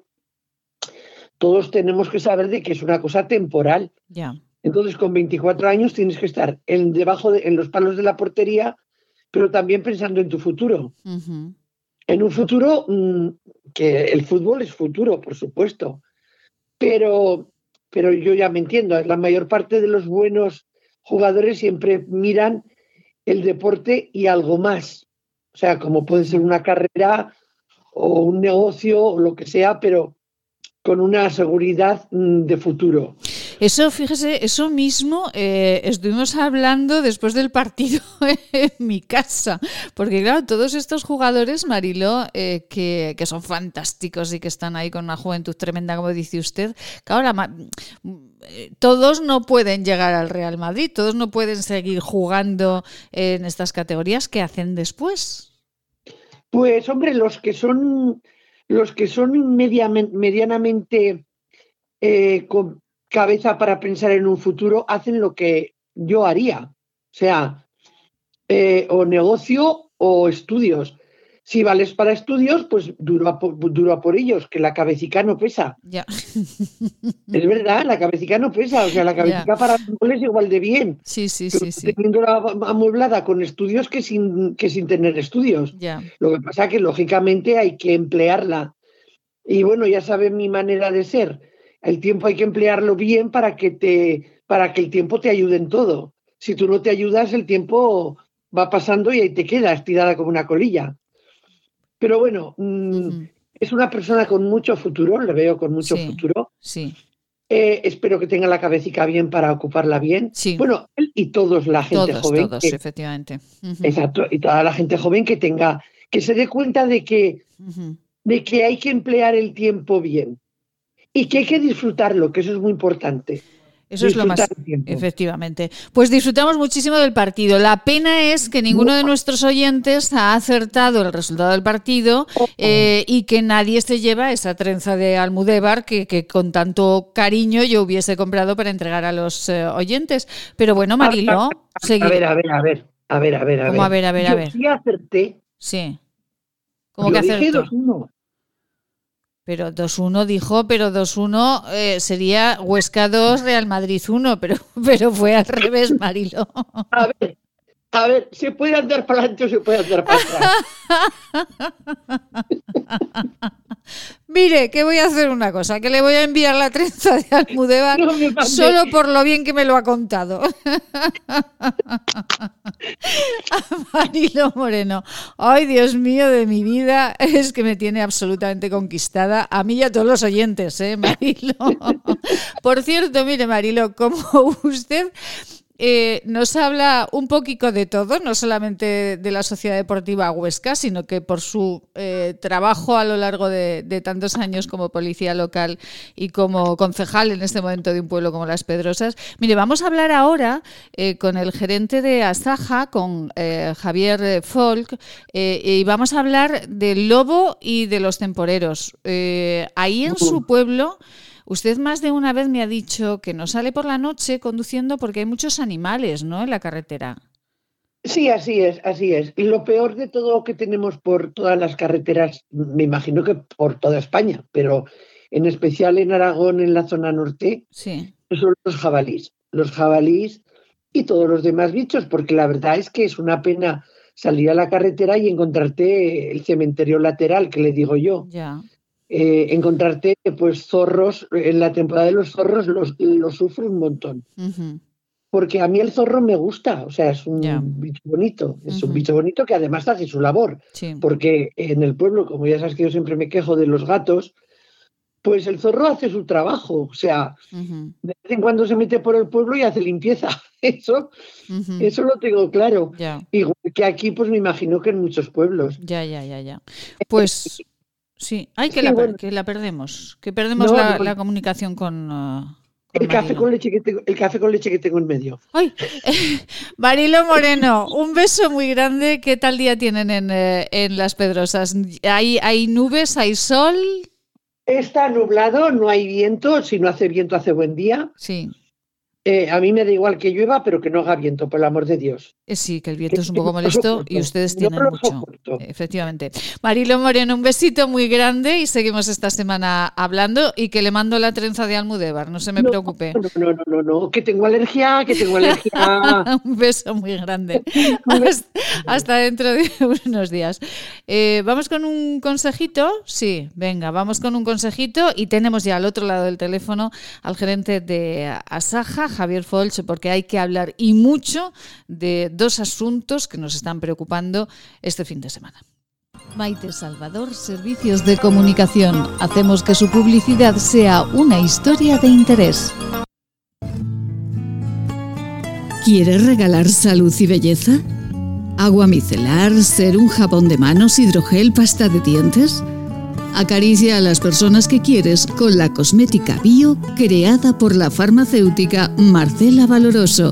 Speaker 8: todos tenemos que saber de que es una cosa temporal.
Speaker 1: Ya.
Speaker 8: Entonces, con 24 años tienes que estar en, debajo de, en los palos de la portería, pero también pensando en tu futuro. En un futuro mm, que el fútbol es futuro, por supuesto, pero, pero yo ya me entiendo, la mayor parte de los buenos jugadores siempre miran el deporte y algo más. O sea, como puede ser una carrera o un negocio o lo que sea, pero con una seguridad mm, de futuro.
Speaker 1: Eso, fíjese, eso mismo eh, estuvimos hablando después del partido [LAUGHS] en mi casa, porque claro, todos estos jugadores, Marilo, eh, que, que, son fantásticos y que están ahí con una juventud tremenda, como dice usted, claro, la, eh, todos no pueden llegar al Real Madrid, todos no pueden seguir jugando en estas categorías. ¿Qué hacen después?
Speaker 8: Pues hombre, los que son los que son medianamente eh, cabeza para pensar en un futuro hacen lo que yo haría, o sea, eh, o negocio o estudios. Si vales para estudios, pues duro a, duro por ellos, que la cabecita no pesa.
Speaker 1: Ya. [LAUGHS]
Speaker 8: Es verdad, la cabecita no pesa, o sea, la cabecita para es igual de bien.
Speaker 1: Sí, sí, sí, sí.
Speaker 8: Teniéndola amueblada con estudios que sin, que sin tener estudios.
Speaker 1: Ya.
Speaker 8: Lo que pasa es que, lógicamente, hay que emplearla. Y bueno, ya saben mi manera de ser. El tiempo hay que emplearlo bien para que, te, para que el tiempo te ayude en todo. Si tú no te ayudas, el tiempo va pasando y ahí te quedas tirada como una colilla. Pero bueno, mm, es una persona con mucho futuro, le veo con mucho futuro.
Speaker 1: Sí.
Speaker 8: Eh, espero que tenga la cabecita bien para ocuparla bien.
Speaker 1: Sí.
Speaker 8: Bueno, él y todos la gente joven.
Speaker 1: Todos, efectivamente.
Speaker 8: Exacto, y toda la gente joven que tenga, que se dé cuenta de que, de que hay que emplear el tiempo bien y que hay que disfrutarlo, que eso es muy importante.
Speaker 1: Eso es lo más. Efectivamente. Pues disfrutamos muchísimo del partido. La pena es que ninguno de nuestros oyentes ha acertado el resultado del partido eh, y que nadie se lleva esa trenza de Almudévar que, con tanto cariño yo hubiese comprado para entregar a los eh, oyentes. Pero bueno, Marilo.
Speaker 8: A, ver, a ver, a ver. A ver, a ver, a ver.
Speaker 1: ¿Cómo a ver, a ver, a ver?
Speaker 8: Yo sí acerté.
Speaker 1: Sí. ¿Cómo que acertó? Pero 2-1 dijo, pero 2-1 eh, sería Huesca 2, Real Madrid 1, pero, [LAUGHS] pero fue al revés, Marilo.
Speaker 8: A ver, a ver, ¿se puede andar para adelante o se puede andar para atrás? [LAUGHS]
Speaker 1: Mire, que voy a hacer una cosa, que le voy a enviar la trenza de Almudévar solo por lo bien que me lo ha contado. [LAUGHS] Marilo Moreno. Ay, Dios mío de mi vida, es que me tiene absolutamente conquistada a mí y a todos los oyentes, ¿eh, Marilo? [LAUGHS] Por cierto, mire, Marilo, como usted eh, nos habla un poquito de todo, no solamente de la Sociedad Deportiva Huesca, sino que por su eh, trabajo a lo largo de, tantos años como policía local y como concejal en este momento de un pueblo como Las Pedrosas. Mire, vamos a hablar ahora eh, con el gerente de Asaja, con Javier Folk, y vamos a hablar del lobo y de los temporeros. ahí en su pueblo... Usted más de una vez me ha dicho que no sale por la noche conduciendo porque hay muchos animales, ¿no? En la carretera.
Speaker 8: Sí, así es, así es. Y lo peor de todo que tenemos por todas las carreteras, me imagino que por toda España, pero en especial en Aragón, en la zona norte,
Speaker 1: sí.
Speaker 8: son los jabalís. Los jabalís y todos los demás bichos, porque la verdad es que es una pena salir a la carretera y encontrarte el cementerio lateral, que le digo yo.
Speaker 1: Ya.
Speaker 8: Eh, encontrarte pues zorros, en la temporada de los zorros los, los sufro un montón. Porque a mí el zorro me gusta, o sea, es un bicho bonito, es un bicho bonito que además hace su labor. Porque en el pueblo, como ya sabes que yo siempre me quejo de los gatos, pues el zorro hace su trabajo, o sea, de vez en cuando se mete por el pueblo y hace limpieza. [LAUGHS] Eso, eso lo tengo claro. Igual que aquí, pues me imagino que en muchos pueblos.
Speaker 1: Ya, ya, ya, ya. Pues Sí, hay que, la, que la perdemos, que perdemos la, comunicación con... Uh,
Speaker 8: el café, con leche que tengo, el café con leche que tengo en medio.
Speaker 1: Ay, [LAUGHS] Marilo Moreno, un beso muy grande. ¿Qué tal día tienen en, eh, en Las Pedrosas? ¿Hay, ¿Hay nubes? ¿Hay sol?
Speaker 8: Está nublado, no hay viento. Si no hace viento, hace buen día.
Speaker 1: Sí.
Speaker 8: Eh, a mí me da igual que llueva, pero que no haga viento, por el amor de Dios.
Speaker 1: Eh, sí, que el viento es un poco molesto y ustedes tienen mucho. Efectivamente. Marilo Moreno, un besito muy grande y seguimos esta semana hablando y que le mando la trenza de Almudévar, no se me preocupe.
Speaker 8: No, no, no, no, que tengo alergia, que tengo alergia. [LAUGHS] [LAUGHS]
Speaker 1: un beso muy grande. hasta, dentro de [LAUGHS] unos días. Eh, ¿Vamos con un consejito? Sí, venga, vamos con un consejito y tenemos ya al otro lado del teléfono al gerente de Asaja, Javier Folch, porque hay que hablar y mucho de dos asuntos que nos están preocupando este fin de semana.
Speaker 2: Maite Salvador, Servicios de Comunicación. Hacemos que su publicidad sea una historia de interés.
Speaker 9: ¿Quieres regalar salud y belleza? ¿Agua micelar, ser un jabón de manos, hidrogel, pasta de dientes? Acaricia a las personas que quieres con la cosmética bio creada por la farmacéutica Marcela Valoroso.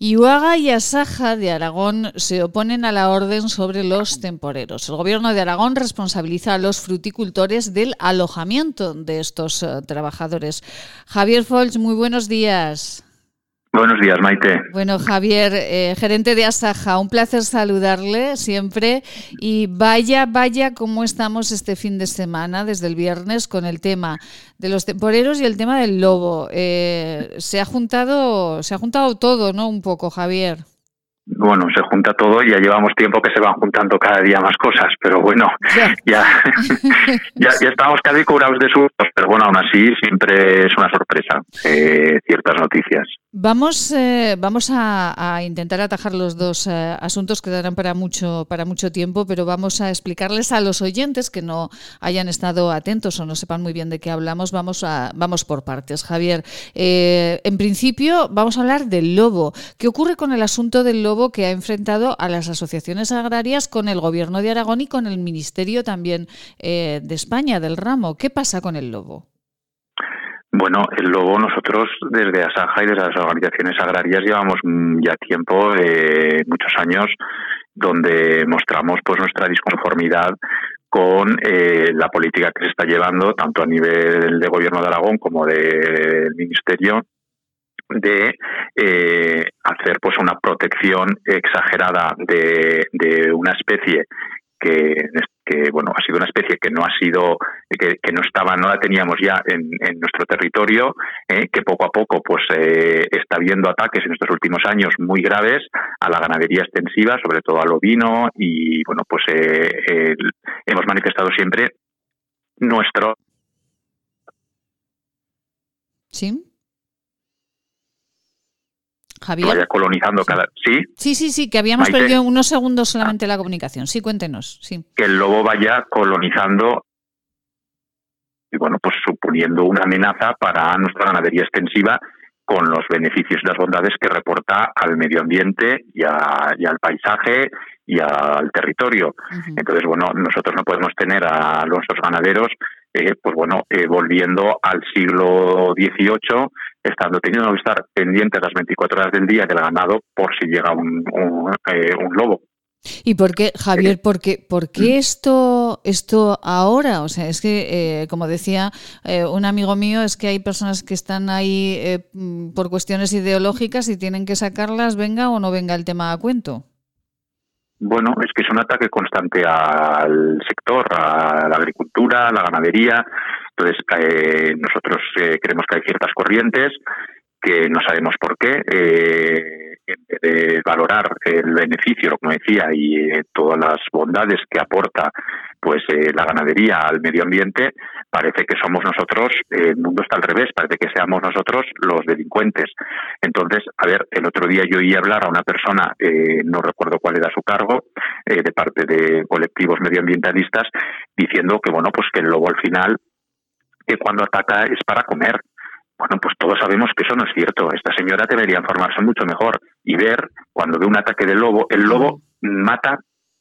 Speaker 1: Iuaga y Asaja de Aragón se oponen a la orden sobre los temporeros. El gobierno de Aragón responsabiliza a los fruticultores del alojamiento de estos eh, trabajadores. Javier Folch, muy buenos días.
Speaker 10: Buenos días, Maite.
Speaker 1: Bueno, Javier, eh, gerente de Asaja, un placer saludarle siempre. Y vaya, vaya, cómo estamos este fin de semana, desde el viernes, con el tema de los temporeros y el tema del lobo. Eh, se ha juntado, se ha juntado todo, ¿no? Un poco, Javier
Speaker 10: bueno, se junta todo y ya llevamos tiempo que se van juntando cada día más cosas, pero bueno, ya, [LAUGHS] [LAUGHS] ya, estamos casi curados de sustos, pero bueno, aún así siempre es una sorpresa eh, ciertas noticias.
Speaker 1: Vamos, eh, vamos a, intentar atajar los dos eh, asuntos que darán para mucho, para mucho tiempo, pero vamos a explicarles a los oyentes que no hayan estado atentos o no sepan muy bien de qué hablamos. Vamos, a, vamos por partes, Javier. en principio, vamos a hablar del lobo. ¿Qué ocurre con el asunto del lobo? que ha enfrentado a las asociaciones agrarias con el Gobierno de Aragón y con el Ministerio también eh, de España, del ramo. ¿Qué pasa con el lobo?
Speaker 10: Bueno, el lobo nosotros desde Asaja y desde las organizaciones agrarias llevamos mm, ya tiempo, eh, muchos años, donde mostramos pues nuestra disconformidad con eh, la política que se está llevando tanto a nivel de gobierno de Aragón como del ministerio de eh, hacer pues una protección exagerada de una especie que, que, bueno ha sido una especie que no ha sido que, no estaba no la teníamos ya en, nuestro territorio eh, que poco a poco pues eh, está habiendo ataques en estos últimos años muy graves a la ganadería extensiva sobre todo al ovino y bueno pues eh, hemos manifestado siempre nuestro
Speaker 1: sí
Speaker 10: Javier. vaya colonizando cada. ¿Sí?
Speaker 1: Sí, sí, sí, que habíamos perdido unos segundos solamente la comunicación. Sí, cuéntenos. Sí.
Speaker 10: Que el lobo vaya colonizando y, bueno, pues suponiendo una amenaza para nuestra ganadería extensiva con los beneficios y las bondades que reporta al medio ambiente y, al paisaje y al territorio. Entonces, bueno, nosotros no podemos tener a nuestros ganaderos, eh, pues bueno, eh, volviendo al siglo XVIII estando teniendo que estar pendientes las 24 horas del día del ganado por si llega un, un, eh, lobo.
Speaker 1: ¿Y por qué, Javier, por qué, por qué mm. esto, esto ahora? O sea, es que, eh, como decía eh, un amigo mío, es que hay personas que están ahí por cuestiones ideológicas y tienen que sacarlas, venga o no venga el tema a cuento.
Speaker 10: Bueno, es que es un ataque constante al sector, a la agricultura, a la ganadería, entonces, eh, nosotros eh, creemos que hay ciertas corrientes que no sabemos por qué, eh, de valorar el beneficio, como decía, y todas las bondades que aporta pues la ganadería al medio ambiente, parece que somos nosotros, el mundo está al revés, parece que seamos nosotros los delincuentes. Entonces, a ver, el otro día yo oí hablar a una persona, no recuerdo cuál era su cargo, de parte de colectivos medioambientalistas, diciendo que, bueno, pues que el lobo al final que cuando ataca es para comer. Bueno, pues todos sabemos que eso no es cierto. Esta señora debería informarse mucho mejor y ver cuando ve un ataque de lobo, el lobo mata,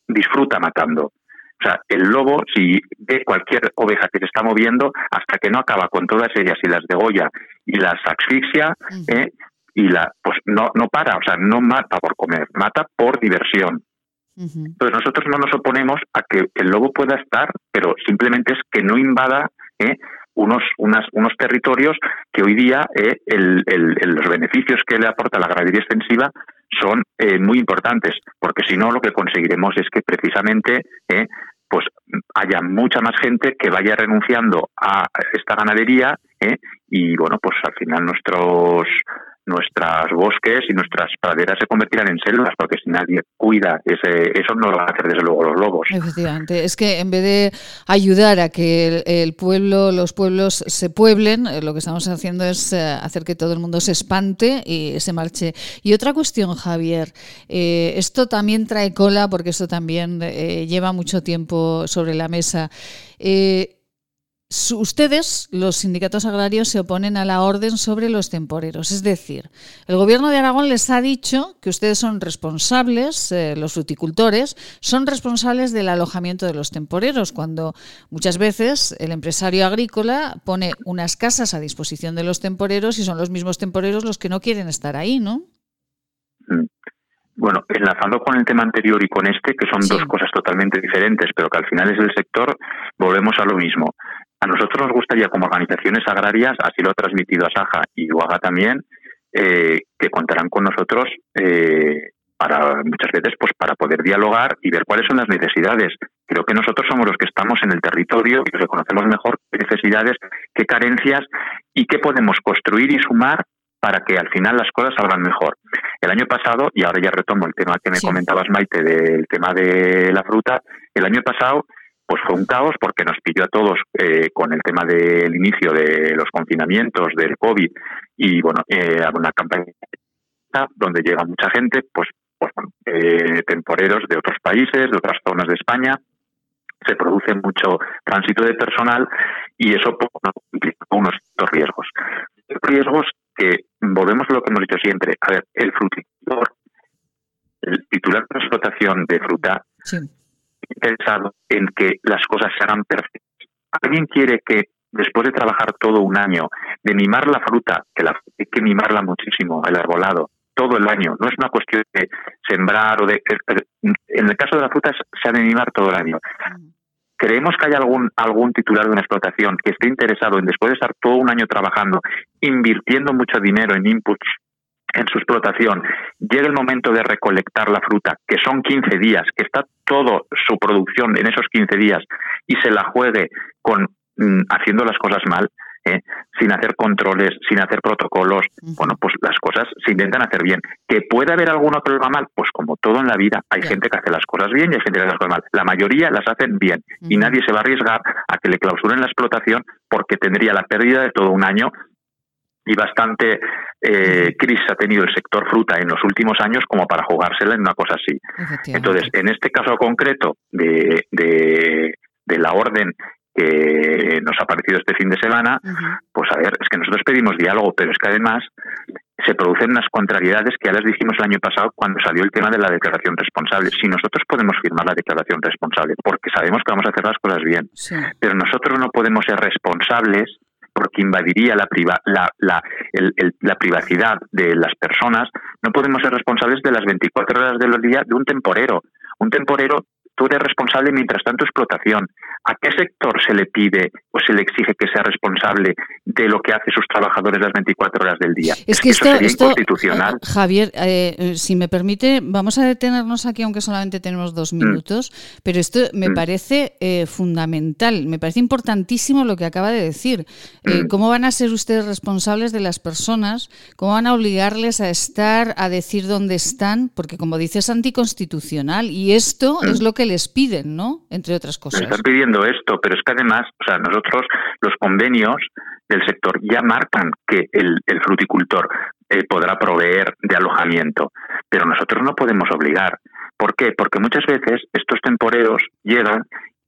Speaker 10: disfruta matando. O sea, el lobo, si ve cualquier oveja que se está moviendo, hasta que no acaba con todas ellas y las degolla y las asfixia, ¿eh? y la, pues no, no para, o sea, no mata por comer, mata por diversión. Entonces nosotros no nos oponemos a que el lobo pueda estar, pero simplemente es que no invada ¿eh? unos, unas, unos territorios que hoy día eh, el, los beneficios que le aporta la ganadería extensiva son eh, muy importantes, porque si no lo que conseguiremos es que precisamente eh, pues haya mucha más gente que vaya renunciando a esta ganadería y bueno pues al final nuestros nuestros bosques y nuestras praderas se convertirán en selvas, porque si nadie cuida ese, eso no lo van a hacer desde luego los lobos.
Speaker 1: Efectivamente, es que en vez de ayudar a que el, pueblo, los pueblos se pueblen, eh, lo que estamos haciendo es eh, hacer que todo el mundo se espante y se marche. Y otra cuestión, Javier, eh, esto también trae cola porque esto también lleva mucho tiempo sobre la mesa. Ustedes, los sindicatos agrarios, se oponen a la orden sobre los temporeros. Es decir, el gobierno de Aragón les ha dicho que ustedes son responsables, eh, los fruticultores, son responsables del alojamiento de los temporeros, cuando muchas veces el empresario agrícola pone unas casas a disposición de los temporeros y son los mismos temporeros los que no quieren estar ahí, ¿no?
Speaker 10: Mm. Bueno, enlazando con el tema anterior y con este, que son dos cosas totalmente diferentes, pero que al final es el sector, volvemos a lo mismo. A nosotros nos gustaría, como organizaciones agrarias, así lo ha transmitido a Saja y UAGA también, eh, que contarán con nosotros eh, para muchas veces pues para poder dialogar y ver cuáles son las necesidades. Creo que nosotros somos los que estamos en el territorio y reconocemos mejor qué necesidades, qué carencias y qué podemos construir y sumar para que al final las cosas salgan mejor. El año pasado, y ahora ya retomo el tema que me comentabas, Maite, del tema de la fruta, el año pasado pues fue un caos porque nos pilló a todos eh, con el tema del inicio de los confinamientos, del COVID y bueno, eh, una campaña donde llega mucha gente, pues, pues eh, temporeros de otros países, de otras zonas de España, se produce mucho tránsito de personal y eso pues, implica unos riesgos. Riesgos que, volvemos a lo que hemos dicho siempre, a ver, el fruticultor, el titular de explotación de fruta, pensado en que las cosas se hagan perfectas. ¿Alguien quiere que después de trabajar todo un año, de mimar la fruta, que la, hay que mimarla muchísimo, el arbolado, todo el año, no es una cuestión de sembrar o de... En el caso de la fruta se ha de mimar todo el año. Creemos que hay algún, algún titular de una explotación que esté interesado en, después de estar todo un año trabajando, invirtiendo mucho dinero en inputs en su explotación, llega el momento de recolectar la fruta, que son 15 días, que está toda su producción en esos 15 días y se la juegue con mm, haciendo las cosas mal, ¿eh? sin hacer controles, sin hacer protocolos, bueno, pues las cosas se intentan hacer bien. ¿Que puede haber lo haga mal? Pues como todo en la vida, hay gente que hace las cosas bien y hay gente que hace las cosas mal. La mayoría las hacen bien y nadie se va a arriesgar a que le clausuren la explotación porque tendría la pérdida de todo un año y bastante eh, crisis ha tenido el sector fruta en los últimos años como para jugársela en una cosa así. Entonces, en este caso concreto de, de, la orden que nos ha parecido este fin de semana, pues a ver, es que nosotros pedimos diálogo, pero es que además se producen unas contrariedades que ya les dijimos el año pasado cuando salió el tema de la declaración responsable. Si nosotros podemos firmar la declaración responsable, porque sabemos que vamos a hacer las cosas bien, pero nosotros no podemos ser responsables porque invadiría la, la, la, la, privacidad de las personas, no podemos ser responsables de las 24 horas del día de un temporero. Un temporero tú eres responsable mientras tanto explotación. ¿A qué sector se le pide o se le exige que sea responsable de lo que hace sus trabajadores las 24 horas del día?
Speaker 1: Es, que, esto, eso sería inconstitucional. Eh, Javier, eh, eh, si me permite, vamos a detenernos aquí, aunque solamente tenemos dos mm. minutos, pero esto me mm. parece fundamental, me parece importantísimo lo que acaba de decir. Mm. ¿Cómo van a ser ustedes responsables de las personas? ¿Cómo van a obligarles a estar, a decir dónde están? Porque como dices, es anticonstitucional y esto es lo que les piden, ¿no? Entre otras cosas.
Speaker 10: están pidiendo esto, pero es que además, o sea, nosotros los convenios del sector ya marcan que el, fruticultor eh, podrá proveer de alojamiento, pero nosotros no podemos obligar. ¿Por qué? Porque muchas veces estos temporeros llegan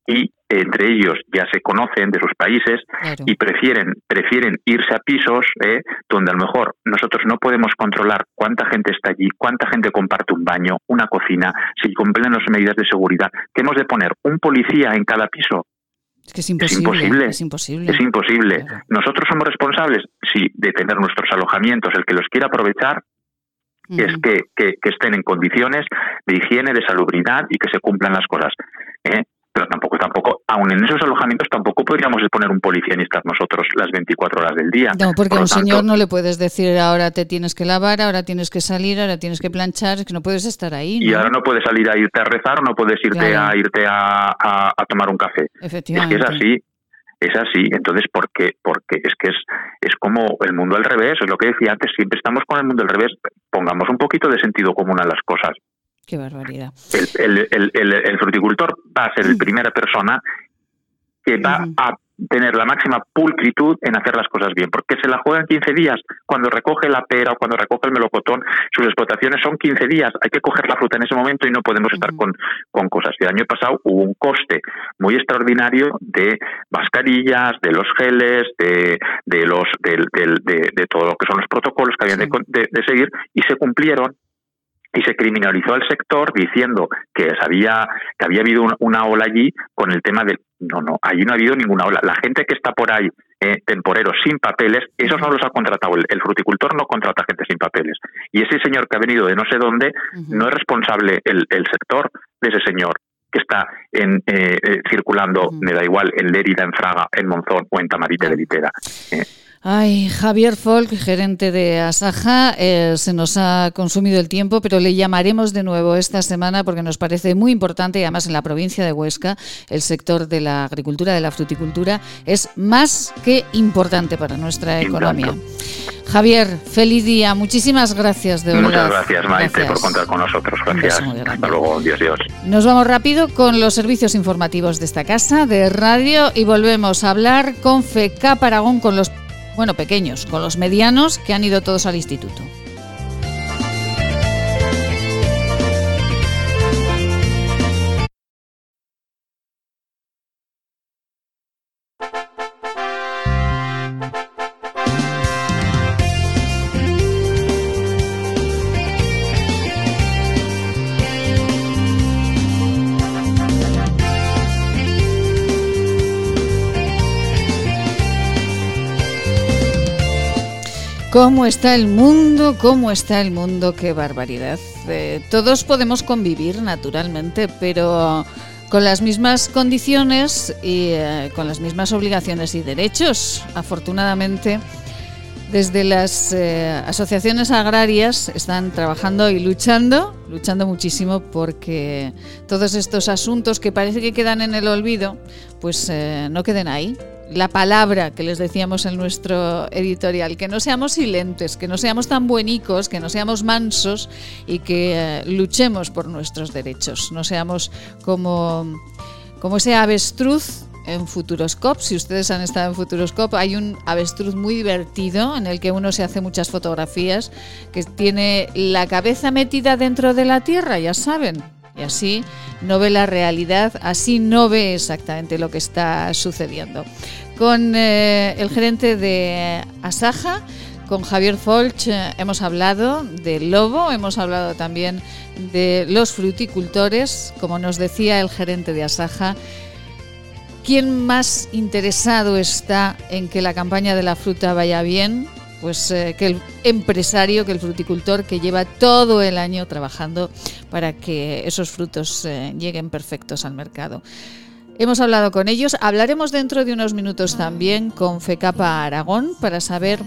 Speaker 10: y entre ellos ya se conocen de sus países y prefieren prefieren irse a pisos eh, donde a lo mejor nosotros no podemos controlar cuánta gente está allí, cuánta gente comparte un baño, una cocina, si cumplen las medidas de seguridad. ¿Qué hemos de poner? ¿Un policía en cada piso?
Speaker 1: Es que es imposible. Es imposible.
Speaker 10: Es imposible. Nosotros somos responsables, sí, de tener nuestros alojamientos. El que los quiera aprovechar, es que, que, estén en condiciones de higiene, de salubridad y que se cumplan las cosas. ¿eh? Pero tampoco, tampoco, aún en esos alojamientos tampoco podríamos poner un policía ni estar nosotros las 24 horas del día.
Speaker 1: No, porque a un señor no le puedes decir ahora te tienes que lavar, ahora tienes que salir, ahora tienes que planchar, es que no puedes estar ahí.
Speaker 10: Y ahora no puedes salir a irte a rezar o no puedes irte a irte a, tomar un café.
Speaker 1: Efectivamente.
Speaker 10: Es que es así. Es así, entonces, ¿por qué? Porque es que es, es como el mundo al revés, es lo que decía antes, siempre estamos con el mundo al revés. Pongamos un poquito de sentido común a las cosas.
Speaker 1: Qué barbaridad.
Speaker 10: El, el, el, el fruticultor va a ser la primera persona que va a tener la máxima pulcritud en hacer las cosas bien, porque se la juegan 15 días. Cuando recoge la pera o cuando recoge el melocotón, sus explotaciones son 15 días. Hay que coger la fruta en ese momento y no podemos estar con, con cosas. El año pasado hubo un coste muy extraordinario de mascarillas, de los geles, de, de los, de, de, todo lo que son los protocolos que habían de seguir y se cumplieron y se criminalizó al sector diciendo que había que había habido una, ola allí con el tema de no no allí no ha habido ninguna ola. La gente que está por ahí eh, temporeros sin papeles esos no los ha contratado. El, fruticultor no contrata gente sin papeles. Y ese señor que ha venido de no sé dónde no es responsable el, el, sector de ese señor que está en, eh, eh, circulando me da igual en Lérida en Fraga en Monzón o en Tamarite de Litera
Speaker 1: Ay, Javier Folk, gerente de Asaja, eh, se nos ha consumido el tiempo, pero le llamaremos de nuevo esta semana porque nos parece muy importante y además en la provincia de Huesca el sector de la agricultura, de la fruticultura, es más que importante para nuestra economía. Javier, feliz día, muchísimas gracias de
Speaker 10: verdad. Muchas gracias, Maite, por contar con nosotros. Gracias. Hasta luego, Dios, Dios.
Speaker 1: Nos vamos rápido con los servicios informativos de esta casa de radio y volvemos a hablar con FECA Aragón, con los bueno, pequeños, con los medianos que han ido todos al instituto. ¿Cómo está el mundo? ¿Cómo está el mundo? ¡Qué barbaridad! Eh, todos podemos convivir, naturalmente, pero con las mismas condiciones y eh, con las mismas obligaciones y derechos. Afortunadamente, desde las eh, asociaciones agrarias están trabajando y luchando, luchando muchísimo porque todos estos asuntos que parece que quedan en el olvido, pues no queden ahí, la palabra que les decíamos en nuestro editorial, que no seamos silentes, que no seamos tan buenicos, que no seamos mansos y que eh, luchemos por nuestros derechos, no seamos como, como ese avestruz en Futuroscope. Si ustedes han estado en Futuroscope, hay un avestruz muy divertido en el que uno se hace muchas fotografías, que tiene la cabeza metida dentro de la tierra, ya saben. Y así no ve la realidad, así no ve exactamente lo que está sucediendo con eh, el gerente de Asaja, con Javier Folch, eh, hemos hablado del lobo, hemos hablado también de los fruticultores, como nos decía el gerente de Asaja. ¿Quién más interesado está en que la campaña de la fruta vaya bien? Pues eh, que el empresario, que el fruticultor que lleva todo el año trabajando para que esos frutos lleguen perfectos al mercado. Hemos hablado con ellos, hablaremos dentro de unos minutos también con FECAPA Aragón para saber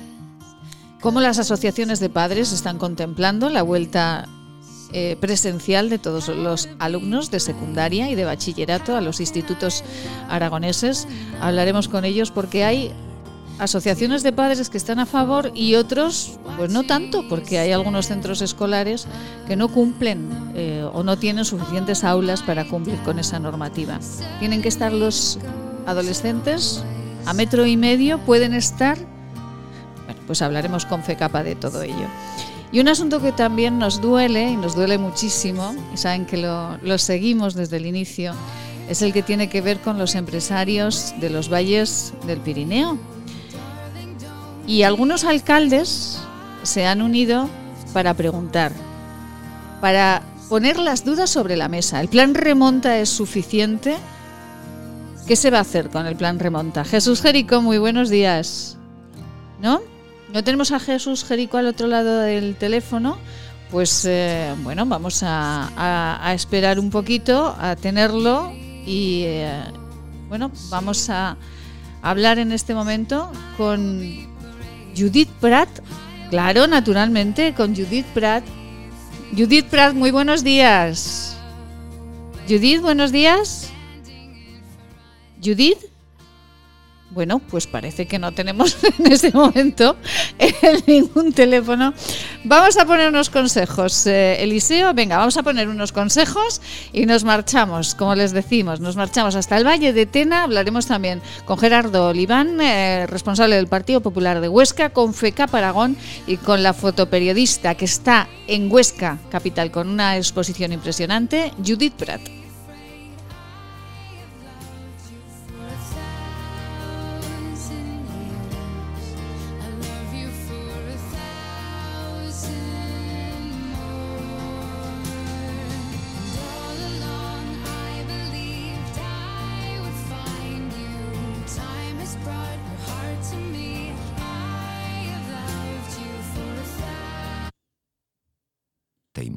Speaker 1: cómo las asociaciones de padres están contemplando la vuelta eh, presencial de todos los alumnos de secundaria y de bachillerato a los institutos aragoneses. Hablaremos con ellos porque hay asociaciones de padres que están a favor y otros, pues no tanto, porque hay algunos centros escolares que no cumplen eh, o no tienen suficientes aulas para cumplir con esa normativa. Tienen que estar los adolescentes a metro y medio, pueden estar. Bueno, pues hablaremos con FECAPA de todo ello. Y un asunto que también nos duele, y nos duele muchísimo, y saben que lo, lo seguimos desde el inicio, es el que tiene que ver con los empresarios de los valles del Pirineo, y algunos alcaldes se han unido para preguntar, para poner las dudas sobre la mesa. ¿El plan remonta es suficiente? ¿Qué se va a hacer con el plan remonta? Jesús Jerico, muy buenos días. ¿No? ¿No tenemos a Jesús Jerico al otro lado del teléfono? Pues eh, bueno, vamos a, esperar un poquito, a tenerlo y eh, bueno, vamos a hablar en este momento con Judith Pratt, claro, naturalmente, con Judith Pratt. Judith Pratt, muy buenos días. Judith, buenos días. Judith. Bueno, pues parece que no tenemos [LAUGHS] en este momento [LAUGHS] ningún teléfono. Vamos a poner unos consejos, eh, Eliseo. Venga, vamos a poner unos consejos y nos marchamos, como les decimos, nos marchamos hasta el Valle de Tena. Hablaremos también con Gerardo Oliván, eh, responsable del Partido Popular de Huesca, con FECA Paragón y con la fotoperiodista que está en Huesca, capital, con una exposición impresionante, Judith Pratt.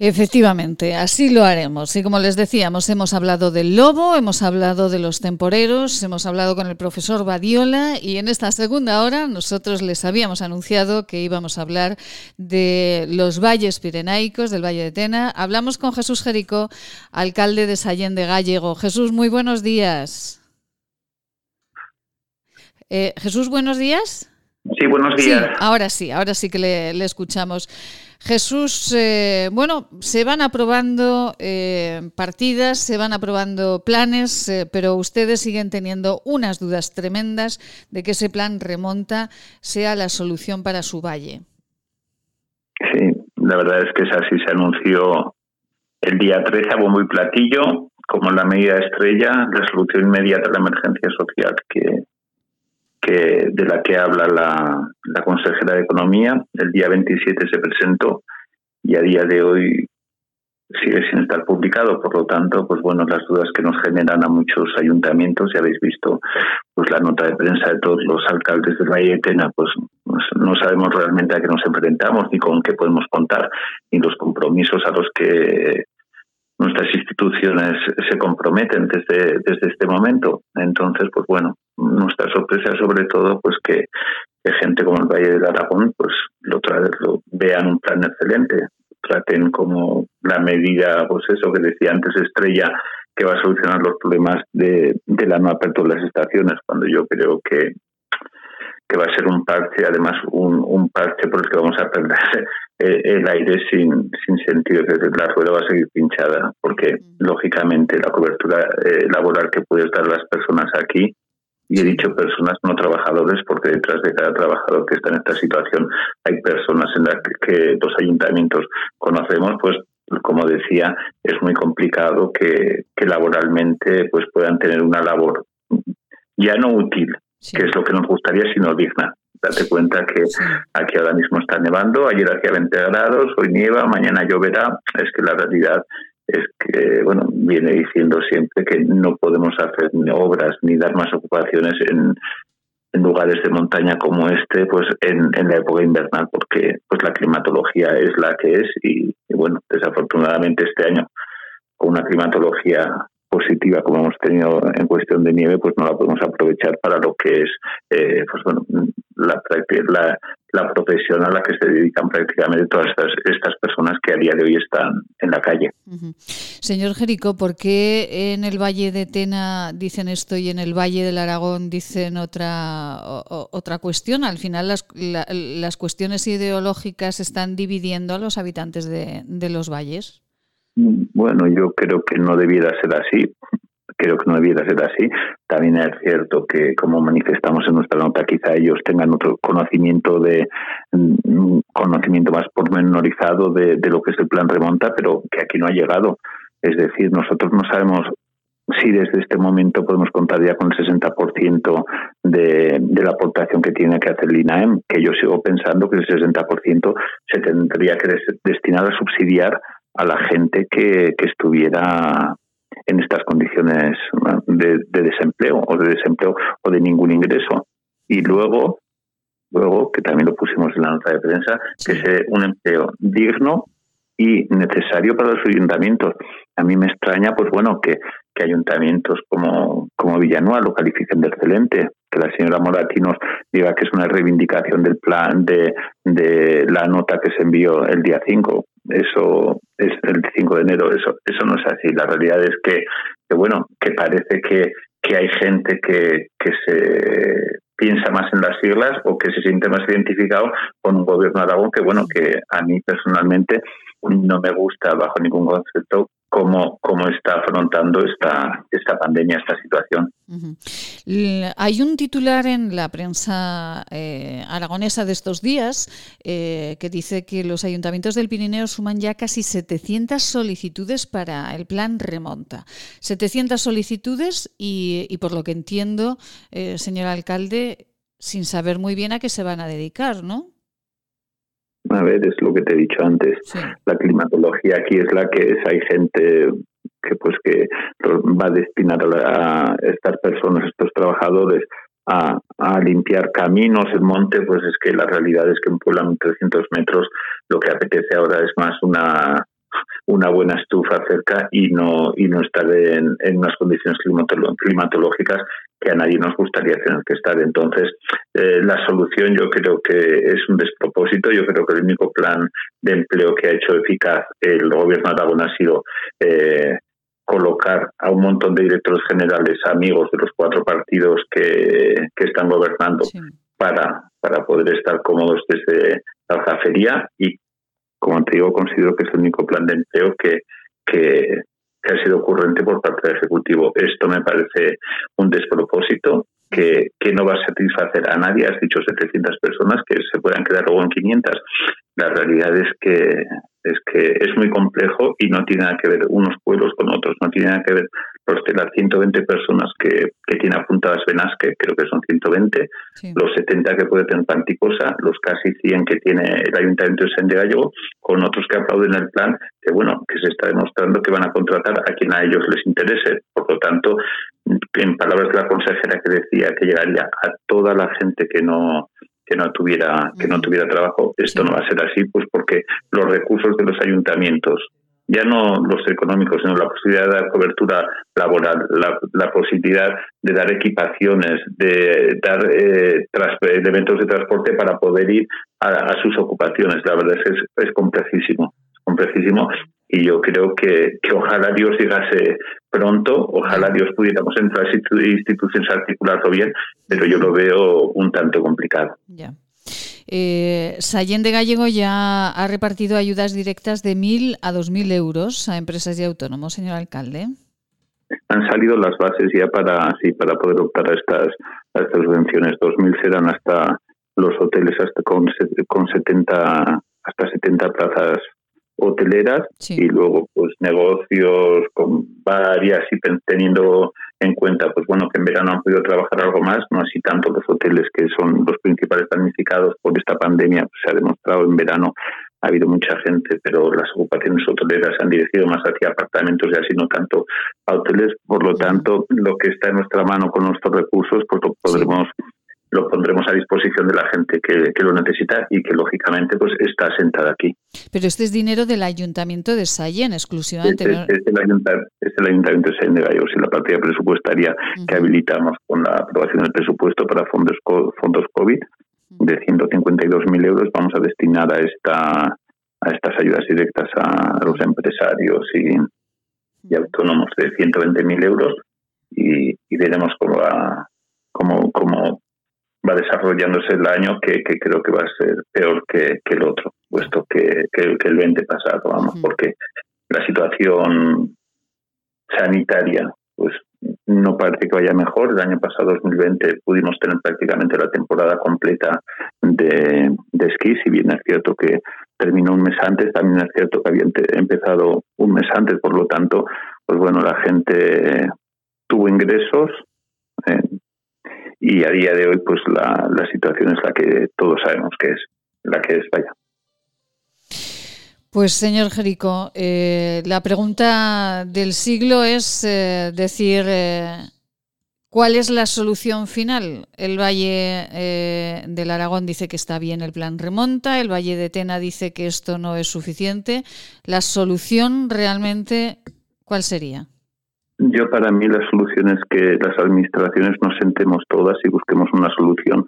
Speaker 1: Efectivamente, así lo haremos. Y como les decíamos, hemos hablado del lobo, hemos hablado de los temporeros, hemos hablado con el profesor Badiola y en esta segunda hora nosotros les habíamos anunciado que íbamos a hablar de los valles pirenaicos, del Valle de Tena. Hablamos con Jesús Jerico, alcalde de Sallén de Gallego. Jesús, muy buenos días. Eh, Jesús, buenos días.
Speaker 11: Sí, buenos días.
Speaker 1: Sí, ahora sí, ahora sí que le, le escuchamos. Jesús, eh, bueno, se van aprobando eh, partidas, se van aprobando planes, eh, pero ustedes siguen teniendo unas dudas tremendas de que ese plan remonta sea la solución para su valle.
Speaker 11: Sí, la verdad es que es así. Se anunció el día 13 a bombo y platillo como la medida estrella de solución inmediata a la emergencia social que, que de la que habla la, consejera de Economía. El día 27 se presentó y a día de hoy sigue sin estar publicado, por lo tanto, pues bueno, las dudas que nos generan a muchos ayuntamientos, ya habéis visto pues la nota de prensa de todos los alcaldes del Valle de Tena, pues no sabemos realmente a qué nos enfrentamos, ni con qué podemos contar, ni los compromisos a los que nuestras instituciones se comprometen desde, desde este momento. Entonces, pues bueno, nuestra sorpresa sobre todo pues que, gente como el Valle del Aragón pues lo, lo vean un plan excelente, traten como la medida, pues eso que decía antes Estrella, que va a solucionar los problemas de, de la no apertura de las estaciones, cuando yo creo que, que va a ser un parche, además un, un parche por el que vamos a perder [LAUGHS] el aire sin, sin sentido, que la rueda va a seguir pinchada, porque lógicamente la cobertura eh, laboral que puede dar las personas aquí y he dicho personas, no trabajadores, porque detrás de cada trabajador que está en esta situación hay personas en las que, los ayuntamientos conocemos, pues como decía, es muy complicado que, que laboralmente pues puedan tener una labor ya no útil, que es lo que nos gustaría, sino digna. Date cuenta que aquí ahora mismo está nevando, ayer hacía 20 grados, hoy nieva, mañana lloverá. Es que la realidad es que, bueno, viene diciendo siempre que no podemos hacer obras ni dar más ocupaciones en, lugares de montaña como este, pues en, en, la época invernal, porque pues la climatología es la que es y, y bueno, desafortunadamente este año con una climatología positiva como hemos tenido en cuestión de nieve, pues no la podemos aprovechar para lo que es eh, pues bueno, la, la, la, profesión a la que se dedican prácticamente todas estas, estas personas que a día de hoy están en la calle.
Speaker 1: Señor Jerico, ¿por qué en el Valle de Tena dicen esto y en el Valle del Aragón dicen otra, otra cuestión? Al final las, las cuestiones ideológicas están dividiendo a los habitantes de, de los valles.
Speaker 11: Bueno, yo creo que no debiera ser así. Creo que no debiera ser así. También es cierto que, como manifestamos en nuestra nota, quizá ellos tengan otro conocimiento de mm, conocimiento más pormenorizado de, de lo que es el plan remonta, pero que aquí no ha llegado. Es decir, nosotros no sabemos si desde este momento podemos contar ya con el 60% de, de la aportación que tiene que hacer el INAEM, que yo sigo pensando que el 60% se tendría que destinar a subsidiar a la gente que, que estuviera en estas condiciones de, desempleo o de desempleo o de ningún ingreso. Y luego, luego que también lo pusimos en la nota de prensa, que sea un empleo digno y necesario para los ayuntamientos. A mí me extraña, pues bueno, que, que ayuntamientos como, como Villanueva lo califiquen de excelente, que la señora Moratti nos diga que es una reivindicación del plan de, de la nota que se envió el día 5 eso es el 5 de enero, eso, eso no es así. La realidad es que, que bueno, que parece que, que hay gente que, que se piensa más en las siglas o que se siente más identificado con un gobierno de Aragón que, bueno, que a mí personalmente no me gusta bajo ningún concepto cómo, cómo está afrontando esta, esta pandemia, esta situación.
Speaker 1: Hay un titular en la prensa eh, aragonesa de estos días eh, que dice que los ayuntamientos del Pirineo suman ya casi 700 solicitudes para el plan remonta. 700 solicitudes y, por lo que entiendo, eh, señor alcalde, sin saber muy bien a qué se van a dedicar, ¿no?
Speaker 11: A ver, es lo que te he dicho antes. La climatología aquí es la que es. Hay gente que pues que va a destinar a estas personas, estos trabajadores, a, a, limpiar caminos, el monte, pues es que la realidad es que en Puebla, 300 metros, lo que apetece ahora es más una una buena estufa cerca y no y no estar en, en unas condiciones climatológicas que a nadie nos gustaría tener que estar. Entonces, eh, la solución yo creo que es un despropósito. Yo creo que el único plan de empleo que ha hecho eficaz el gobierno de Aragón ha sido eh, colocar a un montón de directores generales, amigos de los cuatro partidos que, que están gobernando, para, para poder estar cómodos desde la aljafería y como te digo, considero que es el único plan de empleo que, que, ha sido ocurrente por parte del Ejecutivo. Esto me parece un despropósito que, que, no va a satisfacer a nadie. Has dicho 700 personas que se puedan quedar luego en 500. La realidad es que es que es muy complejo y no tiene nada que ver unos pueblos con otros, no tiene nada que ver los de las 120 personas que, que tiene apuntadas Venas, que creo que son 120, los 70 que puede tener Panticosa, los casi 100 que tiene el Ayuntamiento de San de Gallego, con otros que aplauden el plan, que bueno, que se está demostrando que van a contratar a quien a ellos les interese. Por lo tanto, en palabras de la consejera que decía que llegaría a toda la gente que no que no tuviera que no tuviera trabajo esto no va a ser así pues porque los recursos de los ayuntamientos ya no los económicos, sino la posibilidad de dar cobertura laboral, la, posibilidad de dar equipaciones, de dar eh, elementos de transporte para poder ir a, sus ocupaciones. La verdad es que es, es complejísimo, complejísimo y yo creo que, que ojalá Dios llegase pronto, ojalá Dios pudiéramos entrar a instituciones articularlo bien, pero yo lo veo un tanto complicado.
Speaker 1: Ya. Eh, Sallén de Gallego ya ha repartido ayudas directas de 1.000 a 2.000 euros a empresas y autónomos, señor alcalde.
Speaker 11: Han salido las bases ya para sí, para poder optar a estas, a estas subvenciones. 2.000 serán hasta los hoteles hasta con, con 70 hasta 70 plazas hoteleras y luego pues negocios con varias y teniendo en cuenta pues bueno que en verano han podido trabajar algo más no así tanto los hoteles que son los principales damnificados por esta pandemia pues, se ha demostrado en verano ha habido mucha gente pero las ocupaciones hoteleras se han dirigido más hacia apartamentos y así no tanto a hoteles. Por lo tanto lo que está en nuestra mano con nuestros recursos pues lo podremos lo pondremos a disposición de la gente que, lo necesita y que lógicamente pues está sentada aquí.
Speaker 1: Pero este es dinero del Ayuntamiento de Sayen exclusivamente. Es,
Speaker 11: el, ayuntamiento, de Sayen de Gallegos y la partida presupuestaria que habilitamos con la aprobación del presupuesto para fondos fondos COVID de 152.000 euros vamos a destinar a esta a estas ayudas directas a los empresarios y, y autónomos de 120.000 euros y, y veremos cómo va, cómo, cómo va desarrollándose el año que, creo que va a ser peor que, el otro, puesto que, el 20 pasado, vamos, porque la situación sanitaria pues no parece que vaya mejor. El año pasado, 2020, pudimos tener prácticamente la temporada completa de, de esquí, si bien es cierto que terminó un mes antes, también es cierto que había empezado un mes antes, por lo tanto, pues bueno, la gente tuvo ingresos, eh, y a día de hoy pues la, situación es la que todos sabemos que es, la que es, vaya.
Speaker 1: Pues señor Jerico, eh, la pregunta del siglo es eh, decir, eh, ¿cuál es la solución final? El Valle del Aragón dice que está bien el plan remonta, el Valle de Tena dice que esto no es suficiente. ¿La solución realmente cuál sería?
Speaker 11: Yo para mí la solución es que las administraciones nos sentemos todas y busquemos una solución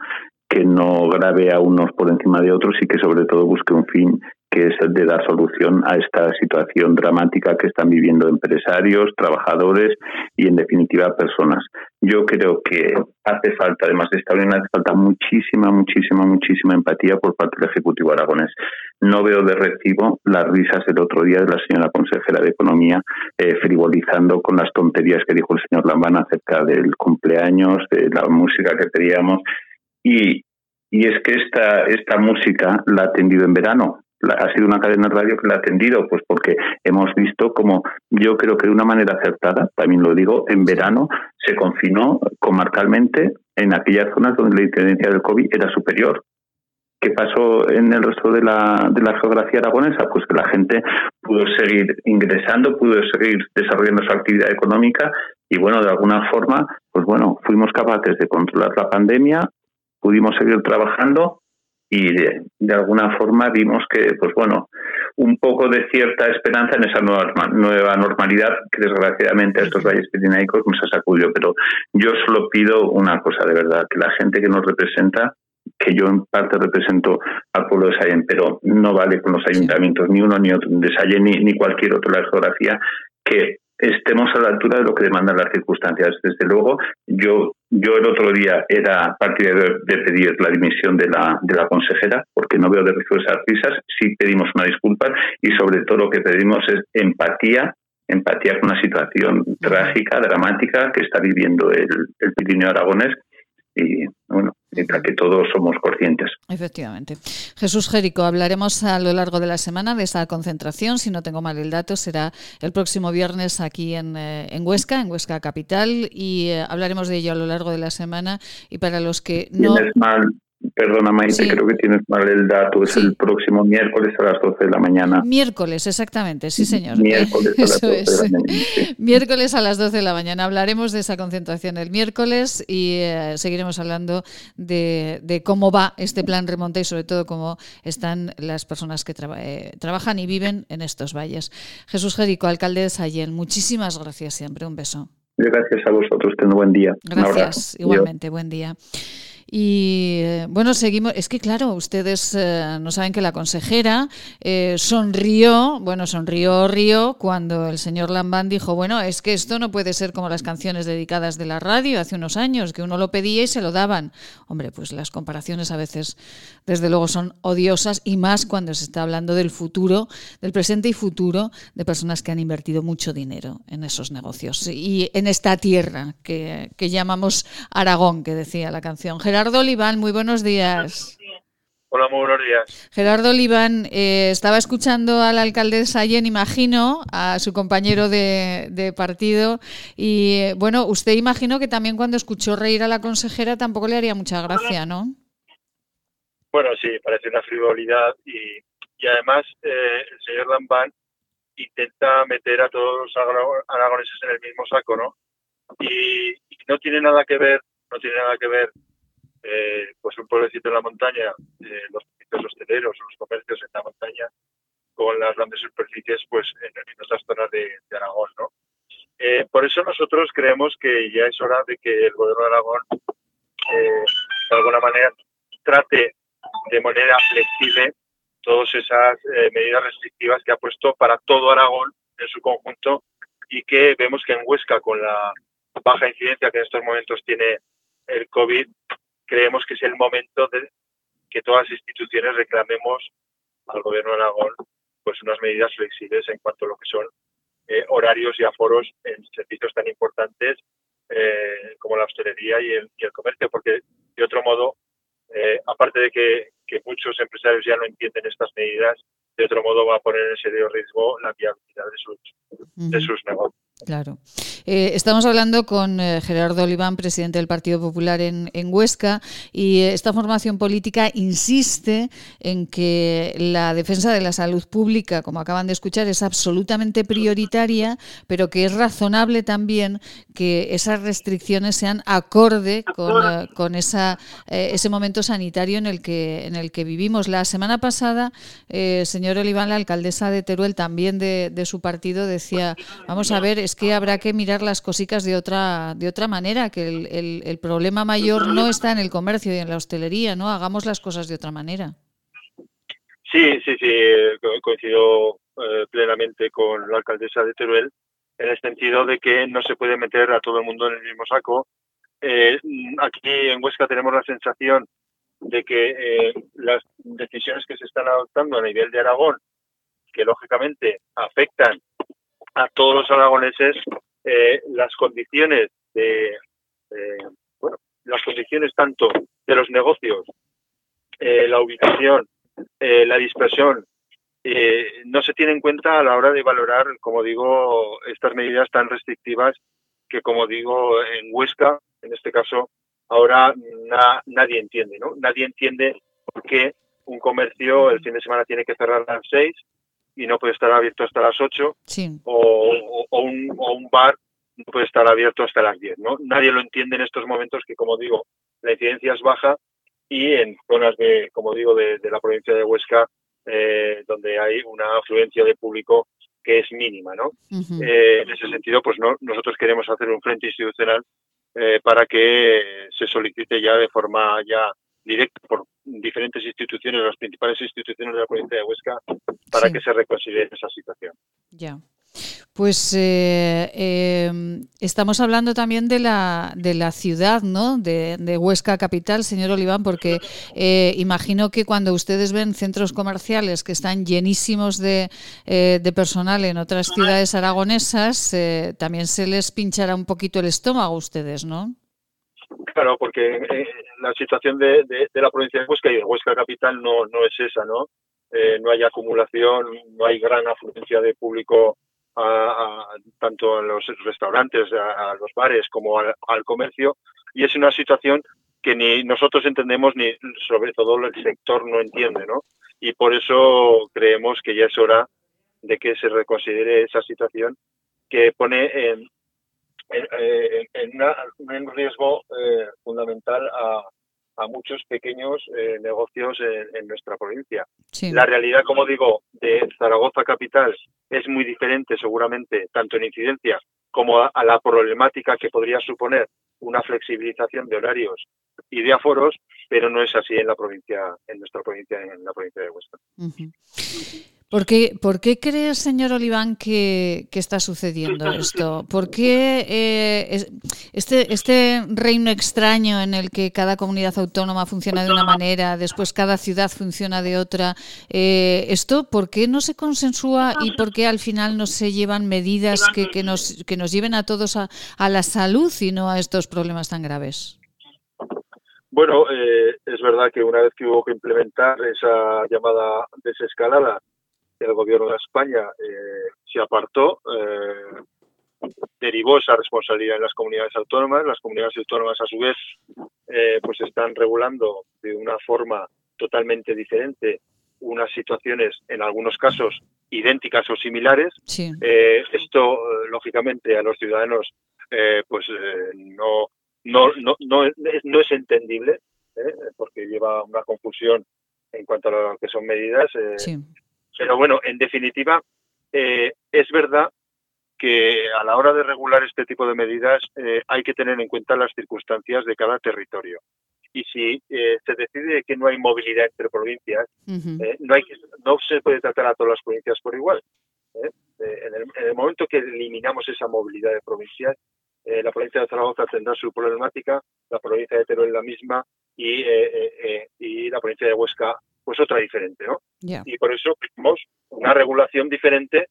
Speaker 11: que no grave a unos por encima de otros y que sobre todo busque un fin que es el de dar solución a esta situación dramática que están viviendo empresarios, trabajadores y, en definitiva, personas. Yo creo que hace falta, además de esta unión, hace falta muchísima, muchísima, muchísima empatía por parte del Ejecutivo aragonés. No veo de recibo las risas del otro día de la señora consejera de Economía eh, frivolizando con las tonterías que dijo el señor Lambán acerca del cumpleaños, de la música que teníamos. Y, y es que esta, esta música la ha atendido en verano ha sido una cadena de radio que la ha atendido, pues porque hemos visto como yo creo que de una manera acertada, también lo digo, en verano se confinó comarcalmente en aquellas zonas donde la incidencia del COVID era superior. ¿Qué pasó en el resto de la, de la geografía aragonesa? Pues que la gente pudo seguir ingresando, pudo seguir desarrollando su actividad económica y bueno, de alguna forma, pues bueno, fuimos capaces de controlar la pandemia, pudimos seguir trabajando y de, alguna forma vimos que, pues bueno, un poco de cierta esperanza en esa nueva, nueva normalidad que desgraciadamente a estos valles pirenaicos nos ha sacudido. Pero yo solo pido una cosa de verdad, que la gente que nos representa, que yo en parte represento al pueblo de Sayen, pero no vale con los ayuntamientos, ni uno ni otro de Sayen, ni, ni cualquier otro de la geografía, que estemos a la altura de lo que demandan las circunstancias. Desde luego, yo, yo el otro día era partidario de pedir la dimisión de la, de la consejera, porque no veo de esas risas, sí pedimos una disculpa y sobre todo lo que pedimos es empatía empatía con una situación trágica, dramática que está viviendo el, el Pirineo Aragonés y bueno, para que todos somos conscientes.
Speaker 1: Efectivamente. Jesús Jerico, hablaremos a lo largo de la semana de esa concentración, si no tengo mal el dato, será el próximo viernes aquí en, eh, en Huesca, en Huesca Capital, y eh, hablaremos de ello a lo largo de la semana. Y para los que no...
Speaker 11: mal Perdona, Maite, creo que tienes mal el dato. Es el próximo miércoles a las 12 de la mañana.
Speaker 1: Miércoles, exactamente, sí, señor. [LAUGHS]
Speaker 11: Miércoles a las 12 de la mañana.
Speaker 1: Miércoles a las 12 de la mañana. Hablaremos de esa concentración el miércoles y eh, seguiremos hablando de, cómo va este plan remonte y sobre todo cómo están las personas que eh, trabajan y viven en estos valles. Jesús Jerico, alcalde de Sayén, muchísimas gracias siempre. Un beso.
Speaker 11: Gracias a vosotros. Ten un buen día.
Speaker 1: Gracias, igualmente. Buen día. Y bueno, seguimos. Es que, claro, ustedes eh, no saben que la consejera eh, sonrió, bueno, sonrió, río, cuando el señor Lambán dijo: Bueno, es que esto no puede ser como las canciones dedicadas de la radio hace unos años, que uno lo pedía y se lo daban. Hombre, pues las comparaciones a veces, desde luego, son odiosas y más cuando se está hablando del futuro, del presente y futuro de personas que han invertido mucho dinero en esos negocios y en esta tierra que, que llamamos Aragón, que decía la canción. Gerardo Oliván, muy buenos días.
Speaker 12: Hola, muy buenos días.
Speaker 1: Gerardo Oliván, eh, estaba escuchando a la alcaldesa Yen, imagino, a su compañero de, partido, y eh, bueno, usted imagino que también cuando escuchó reír a la consejera tampoco le haría mucha gracia, ¿no?
Speaker 12: Bueno, sí, parece una frivolidad y, además eh, el señor Lambán intenta meter a todos los aragoneses en el mismo saco, ¿no? Y, y no tiene nada que ver, no tiene nada que ver eh, pues un pueblecito en la montaña, eh, los hosteleros los comercios en la montaña, con las grandes superficies pues en, nuestras zonas de, Aragón. ¿no? Eh, por eso nosotros creemos que ya es hora de que el gobierno de Aragón de alguna manera trate de manera flexible todas esas medidas restrictivas que ha puesto para todo Aragón en su conjunto y que vemos que en Huesca con la baja incidencia que en estos momentos tiene el COVID creemos que es el momento de que todas las instituciones reclamemos al gobierno de Aragón pues unas medidas flexibles en cuanto a lo que son eh, horarios y aforos en servicios tan importantes eh, como la hostelería y el, comercio, porque de otro modo, eh, aparte de que, muchos empresarios ya no entienden estas medidas, de otro modo va a poner en serio riesgo la viabilidad de sus, de sus negocios.
Speaker 1: Claro. Eh, estamos hablando con eh, Gerardo Oliván, presidente del Partido Popular en, Huesca, y eh, esta formación política insiste en que la defensa de la salud pública, como acaban de escuchar, es absolutamente prioritaria, pero que es razonable también que esas restricciones sean acorde con, esa, ese momento sanitario en el que, en el que vivimos. La semana pasada, señor Oliván, la alcaldesa de Teruel, también de, de su partido, decía, vamos a ver, es que habrá que mirar las cositas de otra, de otra manera, que el, el, problema mayor no está en el comercio y en la hostelería, ¿no? Hagamos las cosas de otra manera.
Speaker 12: Sí, sí, sí, coincido eh, plenamente con la alcaldesa de Teruel en el sentido de que no se puede meter a todo el mundo en el mismo saco. Eh, aquí en Huesca tenemos la sensación de que eh, las decisiones que se están adoptando a nivel de Aragón, que lógicamente afectan a todos los aragoneses eh, las condiciones de bueno las condiciones tanto de los negocios eh, la ubicación eh, la dispersión no se tiene en cuenta a la hora de valorar como digo estas medidas tan restrictivas que como digo en Huesca en este caso ahora nadie entiende no nadie entiende por qué un comercio el fin de semana tiene que cerrar a las seis y no puede estar abierto hasta las 8, o, un, o, un, bar no puede estar abierto hasta las 10. ¿no? Nadie lo entiende en estos momentos que, como digo, la incidencia es baja y en zonas, de, como digo, de, la provincia de Huesca, eh, donde hay una afluencia de público que es mínima. ¿no? Eh, en ese sentido, pues no, nosotros queremos hacer un frente institucional eh, para que se solicite ya de forma ya directa por diferentes instituciones, las principales instituciones de la provincia de Huesca, para que se reconsidere esa situación.
Speaker 1: Ya. Pues eh, em, estamos hablando también de la, de la ciudad, ¿no? De, Huesca capital, señor Oliván, porque eh, imagino que cuando ustedes ven centros comerciales que están llenísimos de, eh, de personal en otras ciudades aragonesas, también se les pinchará un poquito el estómago a ustedes, ¿no?
Speaker 12: Claro, porque eh, la situación de, la provincia de Huesca y de Huesca capital no, no es esa, ¿no? Eh, no hay acumulación, no hay gran afluencia de público tanto a los restaurantes, a, los bares como al, comercio y es una situación que ni nosotros entendemos ni sobre todo el sector no entiende, ¿no? Y por eso creemos que ya es hora de que se reconsidere esa situación que pone en, en, en, un riesgo eh, fundamental a, muchos pequeños eh, negocios en, nuestra provincia. La realidad, como digo, de Zaragoza capital es muy diferente seguramente, tanto en incidencia como a, la problemática que podría suponer una flexibilización de horarios y de aforos, pero no es así en la provincia, en nuestra provincia, en la provincia de Huesca.
Speaker 1: ¿Por qué, ¿Por qué cree, señor Oliván, que, está sucediendo esto? ¿Por qué eh, este, este reino extraño en el que cada comunidad autónoma funciona de una manera, después cada ciudad funciona de otra, eh, esto, ¿por qué no se consensúa y por qué al final no se llevan medidas que, que, nos, que nos lleven a todos a, a la salud y no a estos problemas tan graves?
Speaker 12: Bueno, eh, es verdad que una vez que hubo que implementar esa llamada desescalada, el gobierno de España eh, se apartó, eh, derivó esa responsabilidad en las comunidades autónomas. Las comunidades autónomas, a su vez, pues están regulando de una forma totalmente diferente unas situaciones, en algunos casos, idénticas o similares. esto, lógicamente, a los ciudadanos, pues no no, no, no, es, no es entendible, ¿eh? porque lleva una confusión en cuanto a lo que son medidas. Eh, pero bueno, en definitiva, eh, es verdad que a la hora de regular este tipo de medidas hay que tener en cuenta las circunstancias de cada territorio. Y si se decide que no hay movilidad entre provincias, no, hay no se puede tratar a todas las provincias por igual. En el, en, el, momento que eliminamos esa movilidad de provincias, eh, la provincia de Zaragoza tendrá su problemática, la provincia de Teruel la misma y, eh, eh, y la provincia de Huesca pues otra diferente, ¿no? Y por eso tenemos una regulación diferente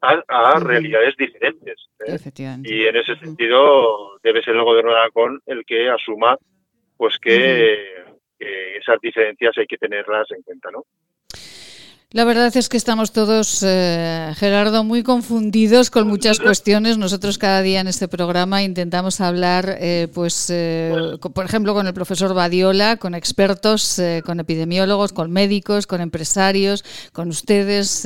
Speaker 12: a, realidades diferentes. Y en ese sentido debe ser el gobierno de Aragón el que asuma pues que, que esas diferencias hay que tenerlas en cuenta, ¿no?
Speaker 1: La verdad es que estamos todos, eh, Gerardo, muy confundidos con muchas cuestiones. Nosotros cada día en este programa intentamos hablar, eh, pues, eh, por ejemplo, con el profesor Badiola, con expertos, con epidemiólogos, con médicos, con empresarios, con ustedes,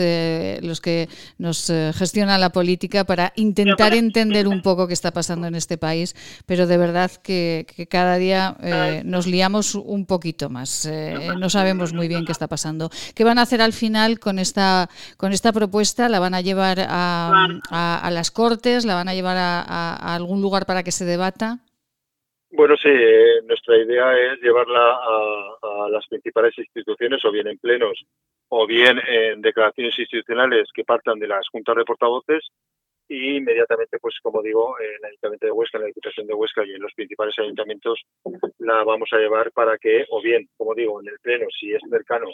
Speaker 1: los que nos gestionan la política, para intentar entender un poco qué está pasando en este país. Pero de verdad que, que cada día nos liamos un poquito más. no sabemos muy bien qué está pasando. ¿Qué van a hacer al final? Con esta, con esta propuesta la van a llevar a, las Cortes, la van a llevar a, algún lugar para que se debata.
Speaker 12: Bueno, sí, eh, nuestra idea es llevarla a, las principales instituciones, o bien en plenos, o bien en declaraciones institucionales que partan de las juntas de portavoces, y inmediatamente, pues como digo, en el Ayuntamiento de Huesca, en la Diputación de Huesca y en los principales ayuntamientos la vamos a llevar para que, o bien, como digo, en el Pleno, si es cercano,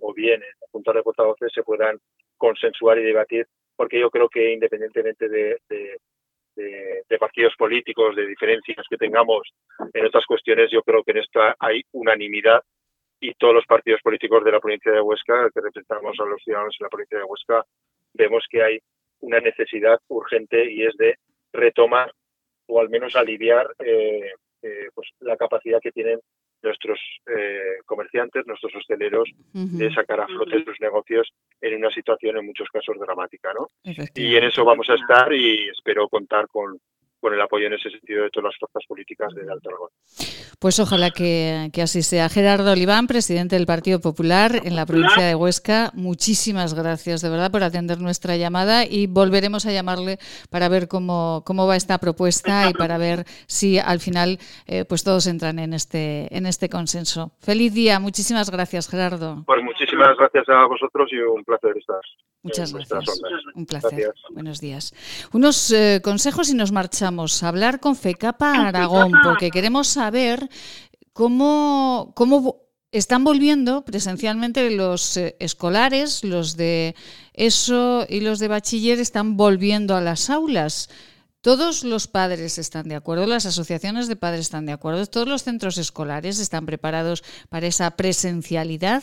Speaker 12: o bien en la Junta de Portavoces se puedan consensuar y debatir, porque yo creo que independientemente de, de partidos políticos, de diferencias que tengamos en otras cuestiones, yo creo que en esta hay unanimidad y todos los partidos políticos de la provincia de Huesca, que representamos a los ciudadanos en la provincia de Huesca, vemos que hay una necesidad urgente y es de retomar o al menos aliviar eh, eh, pues la capacidad que tienen nuestros eh, comerciantes, nuestros hosteleros, de sacar a flote sus negocios en una situación en muchos casos dramática, ¿no? Y en eso vamos a estar y espero contar con, con el apoyo en ese sentido de todas las fuerzas políticas del Alto Aragón.
Speaker 1: Pues ojalá que, así sea. Gerardo Oliván, presidente del Partido Popular en la provincia de Huesca, muchísimas gracias de verdad por atender nuestra llamada y volveremos a llamarle para ver cómo, cómo va esta propuesta y para ver si al final eh, pues todos entran en este, en este consenso. Feliz día, muchísimas gracias Gerardo.
Speaker 12: Pues muchísimas gracias a vosotros y un placer estar.
Speaker 1: Muchas gracias. Un placer. Buenos días. Unos eh, consejos y nos marchamos a hablar con FECAPA Aragón, porque queremos saber cómo, cómo están volviendo presencialmente los eh, escolares, los de ESO y los de bachiller están volviendo a las aulas. Todos los padres están de acuerdo, las asociaciones de padres están de acuerdo, todos los centros escolares están preparados para esa presencialidad.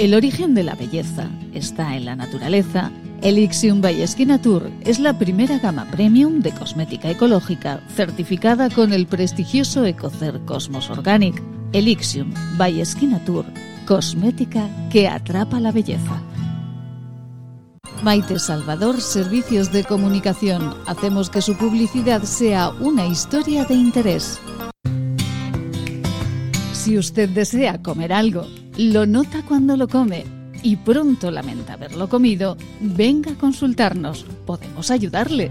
Speaker 2: El origen de la belleza está en la naturaleza Elixium by Tour es la primera gama premium de cosmética ecológica certificada con el prestigioso Ecocer Cosmos Organic. Elixium by Tour, cosmética que atrapa la belleza. Maite Salvador, Servicios de Comunicación. Hacemos que su publicidad sea una historia de interés. Si usted desea comer algo, lo nota cuando lo come y pronto lamenta haberlo comido, venga a consultarnos. Podemos ayudarle.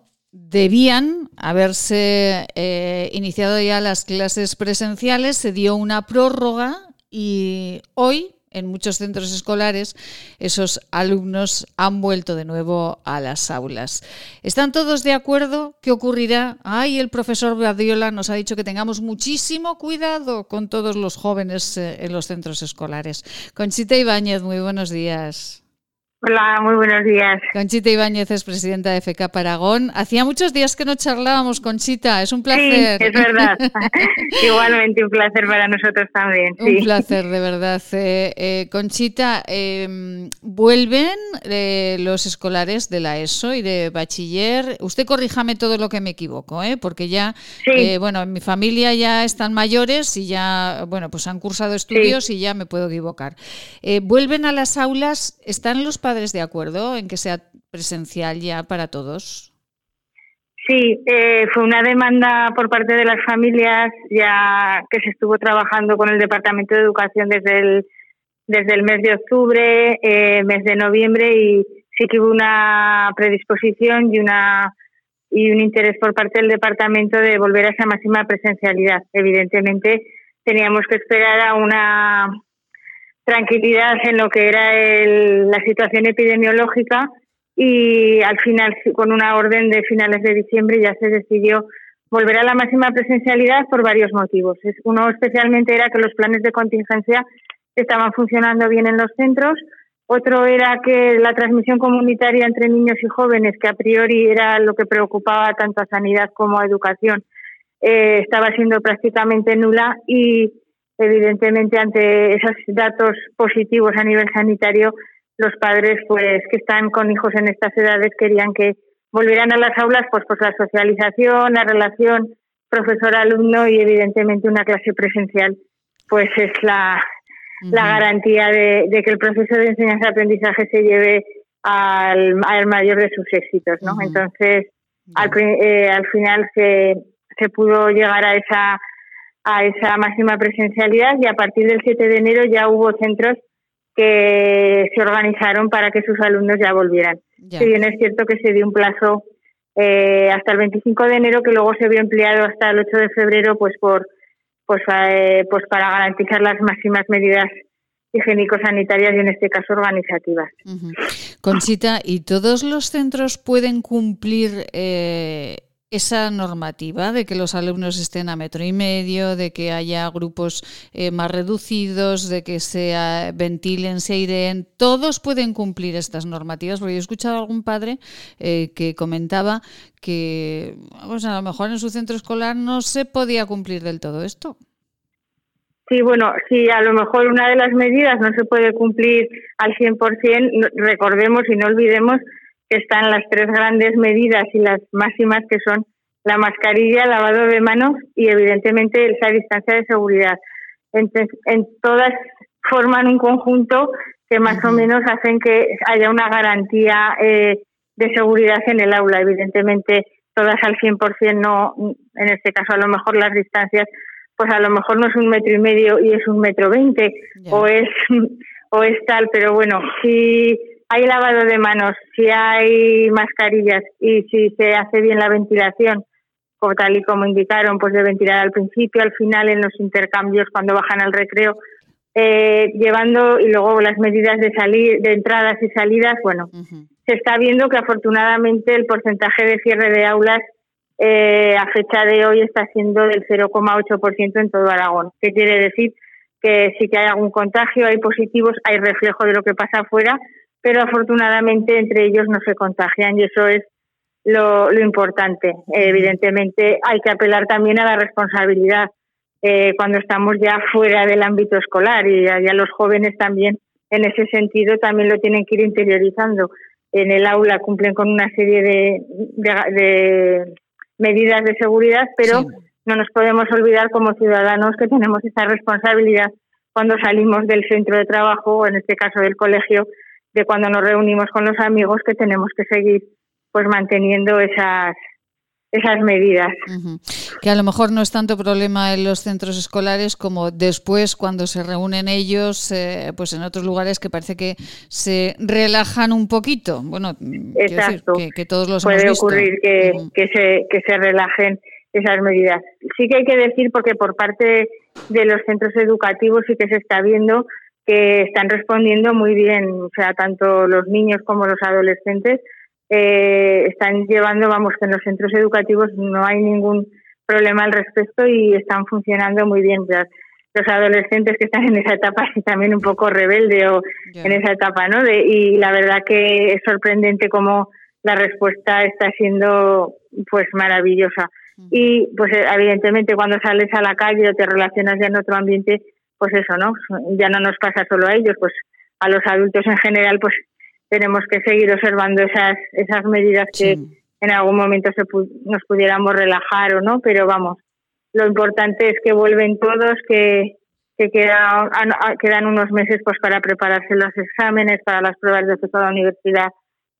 Speaker 1: debían haberse eh, iniciado ya las clases presenciales, se dio una prórroga y hoy en muchos centros escolares esos alumnos han vuelto de nuevo a las aulas. ¿Están todos de acuerdo? ¿Qué ocurrirá? Ay, el profesor Badiola nos ha dicho que tengamos muchísimo cuidado con todos los jóvenes eh, en los centros escolares. Conchita Ibáñez, muy buenos días.
Speaker 13: Hola, muy buenos días.
Speaker 1: Conchita Ibáñez es presidenta de FK Paragón. Hacía muchos días que no charlábamos, Conchita. Es un placer.
Speaker 13: Sí, es verdad. [LAUGHS] Igualmente un placer para nosotros también.
Speaker 1: Un placer, de verdad. Eh, eh, Conchita, em, vuelven eh, los escolares de la ESO y de bachiller. Usted corríjame todo lo que me equivoco, ¿eh? porque ya, bueno, en mi familia ya están mayores y ya, bueno, pues han cursado estudios y ya me puedo equivocar. vuelven a las aulas, están los padres de acuerdo en que sea presencial ya para todos?
Speaker 13: Sí, eh, fue una demanda por parte de las familias ya que se estuvo trabajando con el Departamento de Educación desde el, desde el mes de octubre, eh, mes de noviembre y sí que hubo una predisposición y una y un interés por parte del departamento de volver a esa máxima presencialidad. Evidentemente teníamos que esperar a una tranquilidad en lo que era la situación epidemiológica y al final con una orden de finales de diciembre ya se decidió volver a la máxima presencialidad por varios motivos. Uno especialmente era que los planes de contingencia estaban funcionando bien en los centros, otro era que la transmisión comunitaria entre niños y jóvenes, que a priori era lo que preocupaba tanto a sanidad como a educación, eh, estaba siendo prácticamente nula y evidentemente ante esos datos positivos a nivel sanitario, los padres pues que están con hijos en estas edades querían que volvieran a las aulas pues pues la socialización, la relación profesor-alumno y evidentemente una clase presencial pues es la, la garantía de, que el proceso de enseñanza-aprendizaje se lleve al, mayor de sus éxitos, ¿no? Entonces, al, eh, al final se, se pudo llegar a esa a esa máxima presencialidad y a partir del 7 de enero ya hubo centros que se organizaron para que sus alumnos ya volvieran. Si bien es cierto que se dio un plazo eh, hasta el 25 de enero que luego se vio empleado hasta el 8 de febrero pues por pues, eh, pues para garantizar las máximas medidas higiénico-sanitarias y en este caso organizativas.
Speaker 1: Conchita, ¿y todos los centros pueden cumplir eh, esa normativa de que los alumnos estén a metro y medio, de que haya grupos eh, más reducidos, de que se ventilen, se aireen, todos pueden cumplir estas normativas, porque yo he escuchado a algún padre eh, que comentaba que pues a lo mejor en su centro escolar no se podía cumplir del todo esto.
Speaker 13: Sí, bueno, si a lo mejor una de las medidas no se puede cumplir al 100%, recordemos y no olvidemos están las tres grandes medidas y las máximas que son la mascarilla, lavado de manos y evidentemente esa distancia de seguridad. Entonces, en todas forman un conjunto que más o menos hacen que haya una garantía eh, de seguridad en el aula. Evidentemente, todas al 100% no, en este caso a lo mejor las distancias, pues a lo mejor no es un metro y medio y es un metro veinte o es [LAUGHS] o es tal, pero bueno, si hay lavado de manos, si hay mascarillas y si se hace bien la ventilación, como tal y como indicaron, pues de ventilar al principio, al final, en los intercambios cuando bajan al recreo, eh, llevando y luego las medidas de salir, de entradas y salidas, bueno, se está viendo que afortunadamente el porcentaje de cierre de aulas eh, a fecha de hoy está siendo del 0,8% en todo Aragón. ¿Qué quiere decir? Que sí que hay algún contagio, hay positivos, hay reflejo de lo que pasa afuera, pero afortunadamente entre ellos no se contagian y eso es lo, importante. evidentemente hay que apelar también a la responsabilidad eh, cuando estamos ya fuera del ámbito escolar y ya, los jóvenes también en ese sentido también lo tienen que ir interiorizando. En el aula cumplen con una serie de, de, medidas de seguridad, pero no nos podemos olvidar como ciudadanos que tenemos esa responsabilidad cuando salimos del centro de trabajo o en este caso del colegio, de cuando nos reunimos con los amigos que tenemos que seguir pues manteniendo esas esas medidas.
Speaker 1: Que a lo mejor no es tanto problema en los centros escolares como después cuando se reúnen ellos, eh, pues en otros lugares que parece que se relajan un poquito. Bueno,
Speaker 13: Exacto.
Speaker 1: que, todos los
Speaker 13: puede
Speaker 1: hemos
Speaker 13: ocurrir que, que, se que se relajen esas medidas. Sí que hay que decir porque por parte de los centros educativos sí que se está viendo que están respondiendo muy bien, o sea, tanto los niños como los adolescentes eh, están llevando, vamos, que en los centros educativos no hay ningún problema al respecto y están funcionando muy bien. los adolescentes que están en esa etapa y [LAUGHS] también un poco rebelde o en esa etapa, ¿no? De, y la verdad que es sorprendente cómo la respuesta está siendo pues maravillosa. Y pues evidentemente cuando sales a la calle o te relacionas ya en otro ambiente, pues eso, ¿no? Ya no nos pasa solo a ellos, pues a los adultos en general, pues tenemos que seguir observando esas, esas medidas que en algún momento se nos pudiéramos relajar o no, pero vamos, lo importante es que vuelven todos, que, que quedan, quedan unos meses pues para prepararse los exámenes, para las pruebas de acceso a la universidad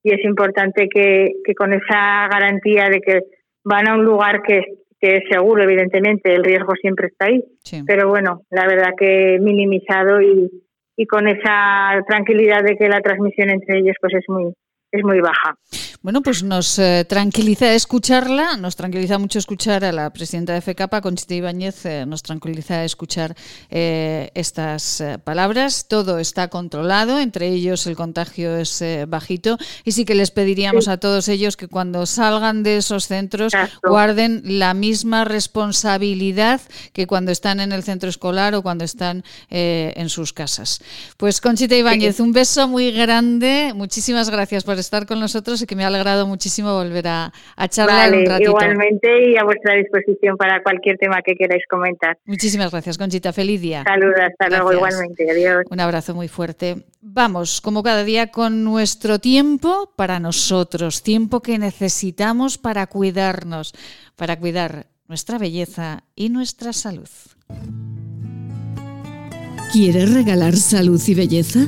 Speaker 13: y es importante que, que con esa garantía de que van a un lugar que, que es seguro, evidentemente, el riesgo siempre está ahí, pero bueno, la verdad que minimizado y, y con esa tranquilidad de que la transmisión entre ellos pues es muy es muy baja.
Speaker 1: Bueno, pues nos eh, tranquiliza escucharla, nos tranquiliza mucho escuchar a la presidenta de FECAPA, Conchita Ibáñez, eh, nos tranquiliza escuchar eh, estas palabras. Todo está controlado, entre ellos el contagio es bajito y sí que les pediríamos a todos ellos que cuando salgan de esos centros guarden la misma responsabilidad que cuando están en el centro escolar o cuando están en sus casas. Pues Conchita Ibáñez, un beso muy grande, muchísimas gracias por estar con nosotros y que me ha alegrado muchísimo volver a, charlar un ratito.
Speaker 13: Igualmente y a vuestra disposición para cualquier tema que queráis comentar.
Speaker 1: Muchísimas gracias, Conchita. Feliz día.
Speaker 13: Saludos, hasta luego igualmente. Adiós.
Speaker 1: Un abrazo muy fuerte. Vamos, como cada día, con nuestro tiempo para nosotros, tiempo que necesitamos para cuidarnos, para cuidar nuestra belleza y nuestra salud.
Speaker 2: ¿Quieres regalar salud y belleza?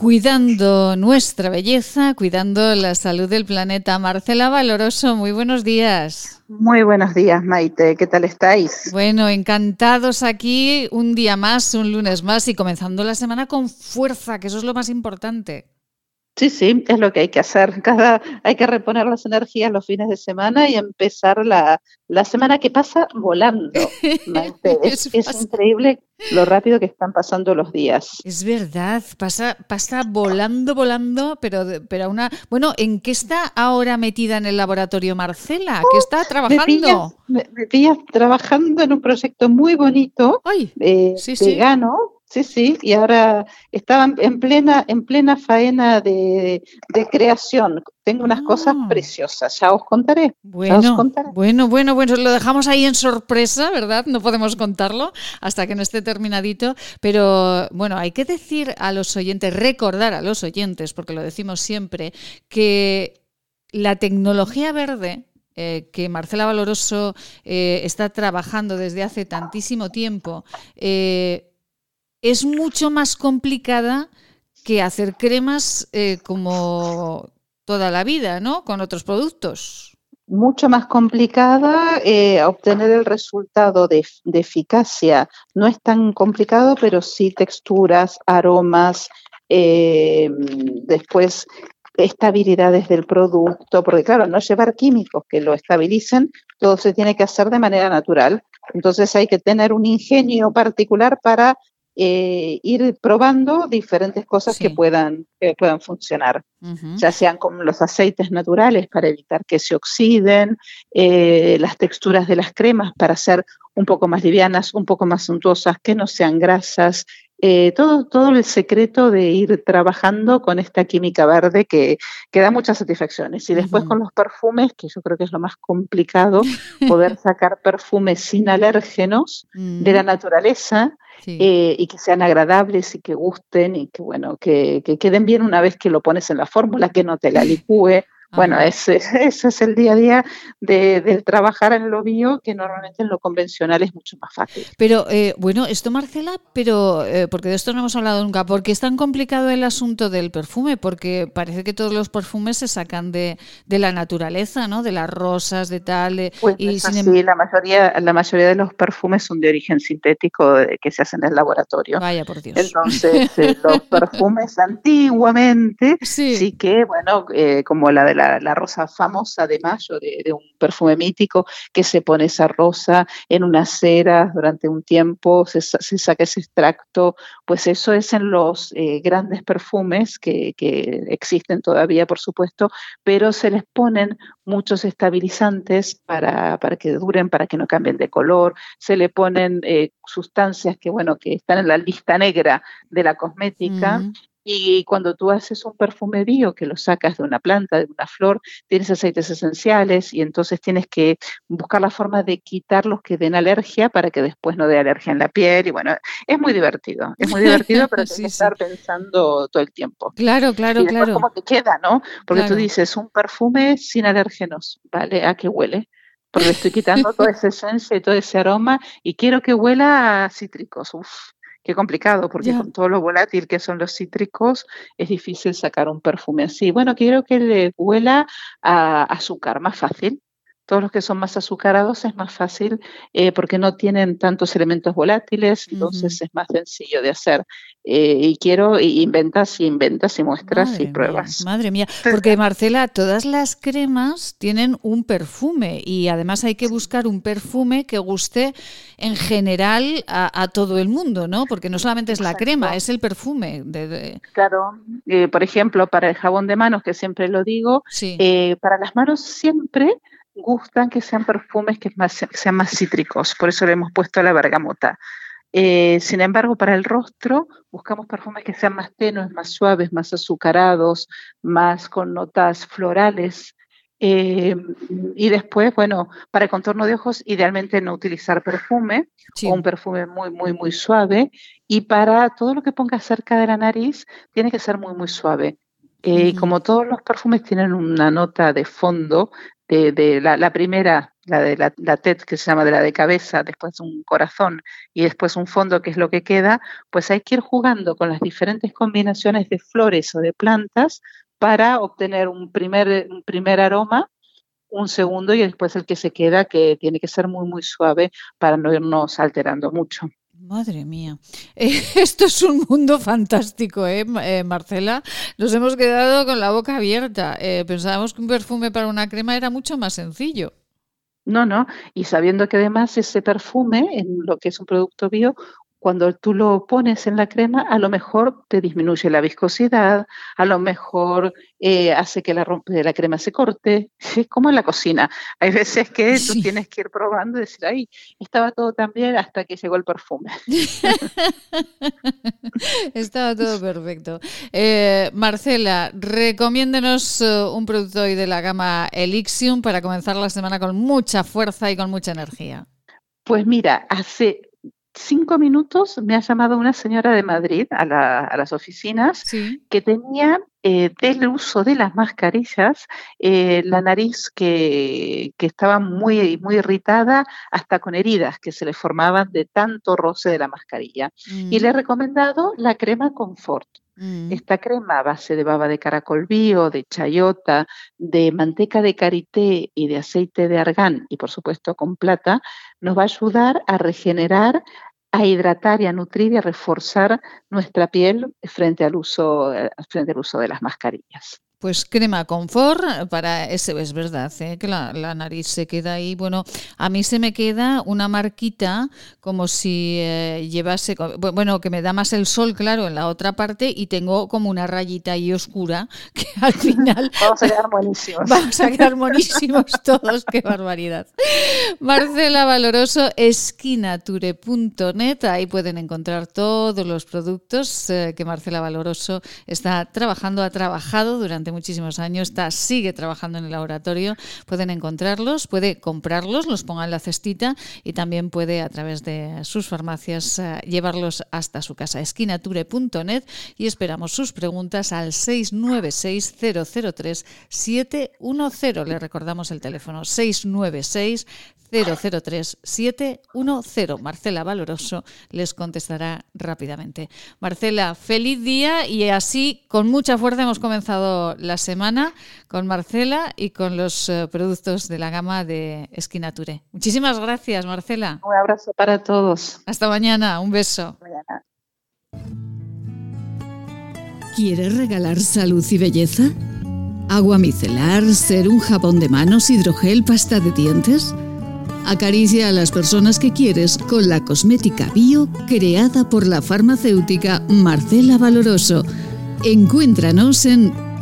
Speaker 1: cuidando nuestra belleza, cuidando la salud del planeta. Marcela Valoroso, muy buenos días.
Speaker 14: Muy buenos días, Maite. ¿Qué tal estáis?
Speaker 1: Bueno, encantados aquí un día más, un lunes más y comenzando la semana con fuerza, que eso es lo más importante.
Speaker 14: Sí, sí, es lo que hay que hacer. [LAUGHS] Cada, hay que reponer las energías los fines de semana y empezar la, la semana que pasa volando. [LAUGHS] es, es, increíble lo rápido que están pasando los días.
Speaker 1: Es verdad, pasa, pasa volando, volando, pero, pero una. Bueno, ¿en qué está ahora metida en el laboratorio Marcela? ¿Qué está trabajando?
Speaker 14: Me pillas, trabajando en un proyecto muy bonito,
Speaker 1: Ay,
Speaker 14: eh,
Speaker 1: sí,
Speaker 14: vegano, Sí, sí, y ahora estaban en plena, en plena faena de, creación. Tengo unas cosas ah. preciosas, ya os contaré.
Speaker 1: Bueno, bueno, bueno, bueno, lo dejamos ahí en sorpresa, ¿verdad? No podemos contarlo hasta que no esté terminadito, pero bueno, hay que decir a los oyentes, recordar a los oyentes, porque lo decimos siempre, que la tecnología verde eh, que Marcela Valoroso eh, está trabajando desde hace tantísimo tiempo, eh, es mucho más complicada que hacer cremas eh, como toda la vida, ¿no? Con otros productos.
Speaker 14: Mucho más complicada eh, obtener el resultado de, eficacia. No es tan complicado, pero sí texturas, aromas, eh, después estabilidades del producto, porque claro, no llevar químicos que lo estabilicen, todo se tiene que hacer de manera natural. Entonces hay que tener un ingenio particular para eh, ir probando diferentes cosas que, puedan, que puedan funcionar, ya sean como los aceites naturales para evitar que se oxiden, eh, las texturas de las cremas para hacer un poco más livianas, un poco más suntuosas, que no sean grasas, eh, todo, todo el secreto de ir trabajando con esta química verde que, que da muchas satisfacciones. Y después con los perfumes, que yo creo que es lo más complicado, poder [LAUGHS] sacar perfumes sin alérgenos de la mm. Eh, y que sean agradables y que gusten y que bueno que, que, queden bien una vez que lo pones en la fórmula, que no te la [LAUGHS] licúe, bueno, ese, [LAUGHS] ese, es el día a día de, del trabajar en lo bio, que normalmente en lo convencional es mucho más fácil.
Speaker 1: Pero, eh, bueno, esto, Marcela, pero eh, porque de esto no hemos hablado nunca, ¿por qué es tan complicado el asunto del perfume? Porque parece que todos los perfumes se sacan de, de la naturaleza, ¿no? De las rosas, de tal. Eh,
Speaker 14: pues y sin em la mayoría, la mayoría de los perfumes son de origen sintético que se hacen en el laboratorio.
Speaker 1: Vaya, por Dios.
Speaker 14: Entonces, [LAUGHS] los perfumes antiguamente sí. que, bueno, como la de la, rosa famosa de mayo, de, un perfume mítico, que se pone esa rosa en una cera durante un tiempo, se, saca ese extracto, pues eso es en los eh, grandes perfumes que, existen todavía, por supuesto, pero se les ponen muchos estabilizantes para, que duren, para que no cambien de color, se le ponen eh, sustancias que, bueno, que están en la lista negra de la cosmética y cuando tú haces un perfume bio que lo sacas de una planta, de una flor, tienes aceites esenciales y entonces tienes que buscar la forma de quitar los que den alergia para que después no dé alergia en la piel. Y bueno, es muy divertido, es muy divertido, pero [LAUGHS] tienes que estar pensando todo el tiempo.
Speaker 1: Claro, claro,
Speaker 14: y
Speaker 1: claro.
Speaker 14: como que queda, ¿no? Porque tú dices, un perfume sin alérgenos, ¿vale? ¿A qué huele? Porque estoy quitando toda [LAUGHS] esa esencia y todo ese aroma y quiero que huela a cítricos. Uf, Qué complicado, porque con todo lo volátil que son los cítricos, es difícil sacar un perfume así. Bueno, quiero que le huela a azúcar, más fácil todos los que son más azucarados es más fácil eh, porque no tienen tantos elementos volátiles, entonces es más sencillo de hacer. Eh, y quiero, y inventas y inventas y muestras y pruebas.
Speaker 1: madre mía, porque Marcela, todas las cremas tienen un perfume y además hay que buscar un perfume que guste en general a, todo el mundo, ¿no? Porque no solamente es la crema, es el perfume. De,
Speaker 14: Claro, eh, por ejemplo, para el jabón de manos, que siempre lo digo, para las manos siempre gustan que sean perfumes que sean más cítricos, por eso le hemos puesto la bergamota. Eh, sin embargo, para el rostro buscamos perfumes que sean más tenues, más suaves, más azucarados, más con notas florales. Eh, y después, bueno, para el contorno de ojos, idealmente no utilizar perfume o un perfume muy, muy, muy suave. Y para todo lo que ponga cerca de la nariz, tiene que ser muy, muy suave. Eh, y como todos los perfumes tienen una nota de fondo, de, la, primera, la de la, la, TED que se llama de la de cabeza, después un corazón y después un fondo que es lo que queda, pues hay que ir jugando con las diferentes combinaciones de flores o de plantas para obtener un primer, un primer aroma un segundo y después el que se queda que tiene que ser muy muy suave para no irnos alterando mucho.
Speaker 1: Madre mía, [LAUGHS] esto es un mundo fantástico, ¿eh, ¿eh, Marcela? Nos hemos quedado con la boca abierta. Eh, pensábamos que un perfume para una crema era mucho más sencillo.
Speaker 14: No, no, y sabiendo que además ese perfume, en lo que es un producto bio, cuando tú lo pones en la crema, a lo mejor te disminuye la viscosidad, a lo mejor eh, hace que la, la crema se corte, [LAUGHS] es como en la cocina. Hay veces que [LAUGHS] tú tienes que ir probando y decir, ay, estaba todo tan bien hasta que llegó el perfume. [LAUGHS]
Speaker 1: estaba todo perfecto. Eh, Marcela, recomiéndenos eh, un producto hoy de la gama Elixium para comenzar la semana con mucha fuerza y con mucha energía.
Speaker 14: Pues mira, hace cinco minutos me ha llamado una señora de Madrid a, las oficinas que tenía eh, del uso de las mascarillas eh, la nariz que, estaba muy, muy irritada hasta con heridas que se le formaban de tanto roce de la mascarilla. Y le he mm. recomendado la crema Confort. Mm. Esta crema a base de baba de caracol bio, de chayota, de manteca de karité y de aceite de argán y por supuesto con plata, nos va a ayudar a regenerar, a hidratar y a nutrir y a reforzar nuestra piel frente al uso, eh, frente al uso de las mascarillas.
Speaker 1: Pues crema confort para ese, es verdad, ¿eh? que la, nariz se queda ahí. Bueno, a mí se me queda una marquita como si eh, llevase, bueno, que me da más el sol, claro, en la otra parte y tengo como una rayita ahí oscura [LAUGHS] que al final... [LAUGHS]
Speaker 14: vamos a quedar buenísimos.
Speaker 1: Vamos a quedar buenísimos [LAUGHS] todos, qué barbaridad. Marcela Valoroso, esquinature.net, ahí pueden encontrar todos los productos eh, que Marcela Valoroso está trabajando, ha trabajado durante muchísimos años, está, sigue trabajando en el laboratorio. Pueden encontrarlos, puede comprarlos, los ponga en la cestita y también puede a través de sus farmacias eh, llevarlos hasta su casa. esquinature.net y esperamos sus preguntas al 696 003 710. Le recordamos el teléfono 696 003 710. Marcela Valoroso les contestará rápidamente. Marcela, feliz día y así con mucha fuerza hemos comenzado la semana con Marcela y con los eh, productos de la gama de Esquinature. Muchísimas gracias, Marcela.
Speaker 14: Un abrazo para todos.
Speaker 1: Hasta mañana, un beso.
Speaker 14: Mañana.
Speaker 2: ¿Quieres regalar salud y belleza? ¿Agua micelar, ser un jabón de manos, hidrogel, pasta de dientes? Acaricia a las personas que quieres con la cosmética bio creada por la farmacéutica Marcela Valoroso. Encuéntranos en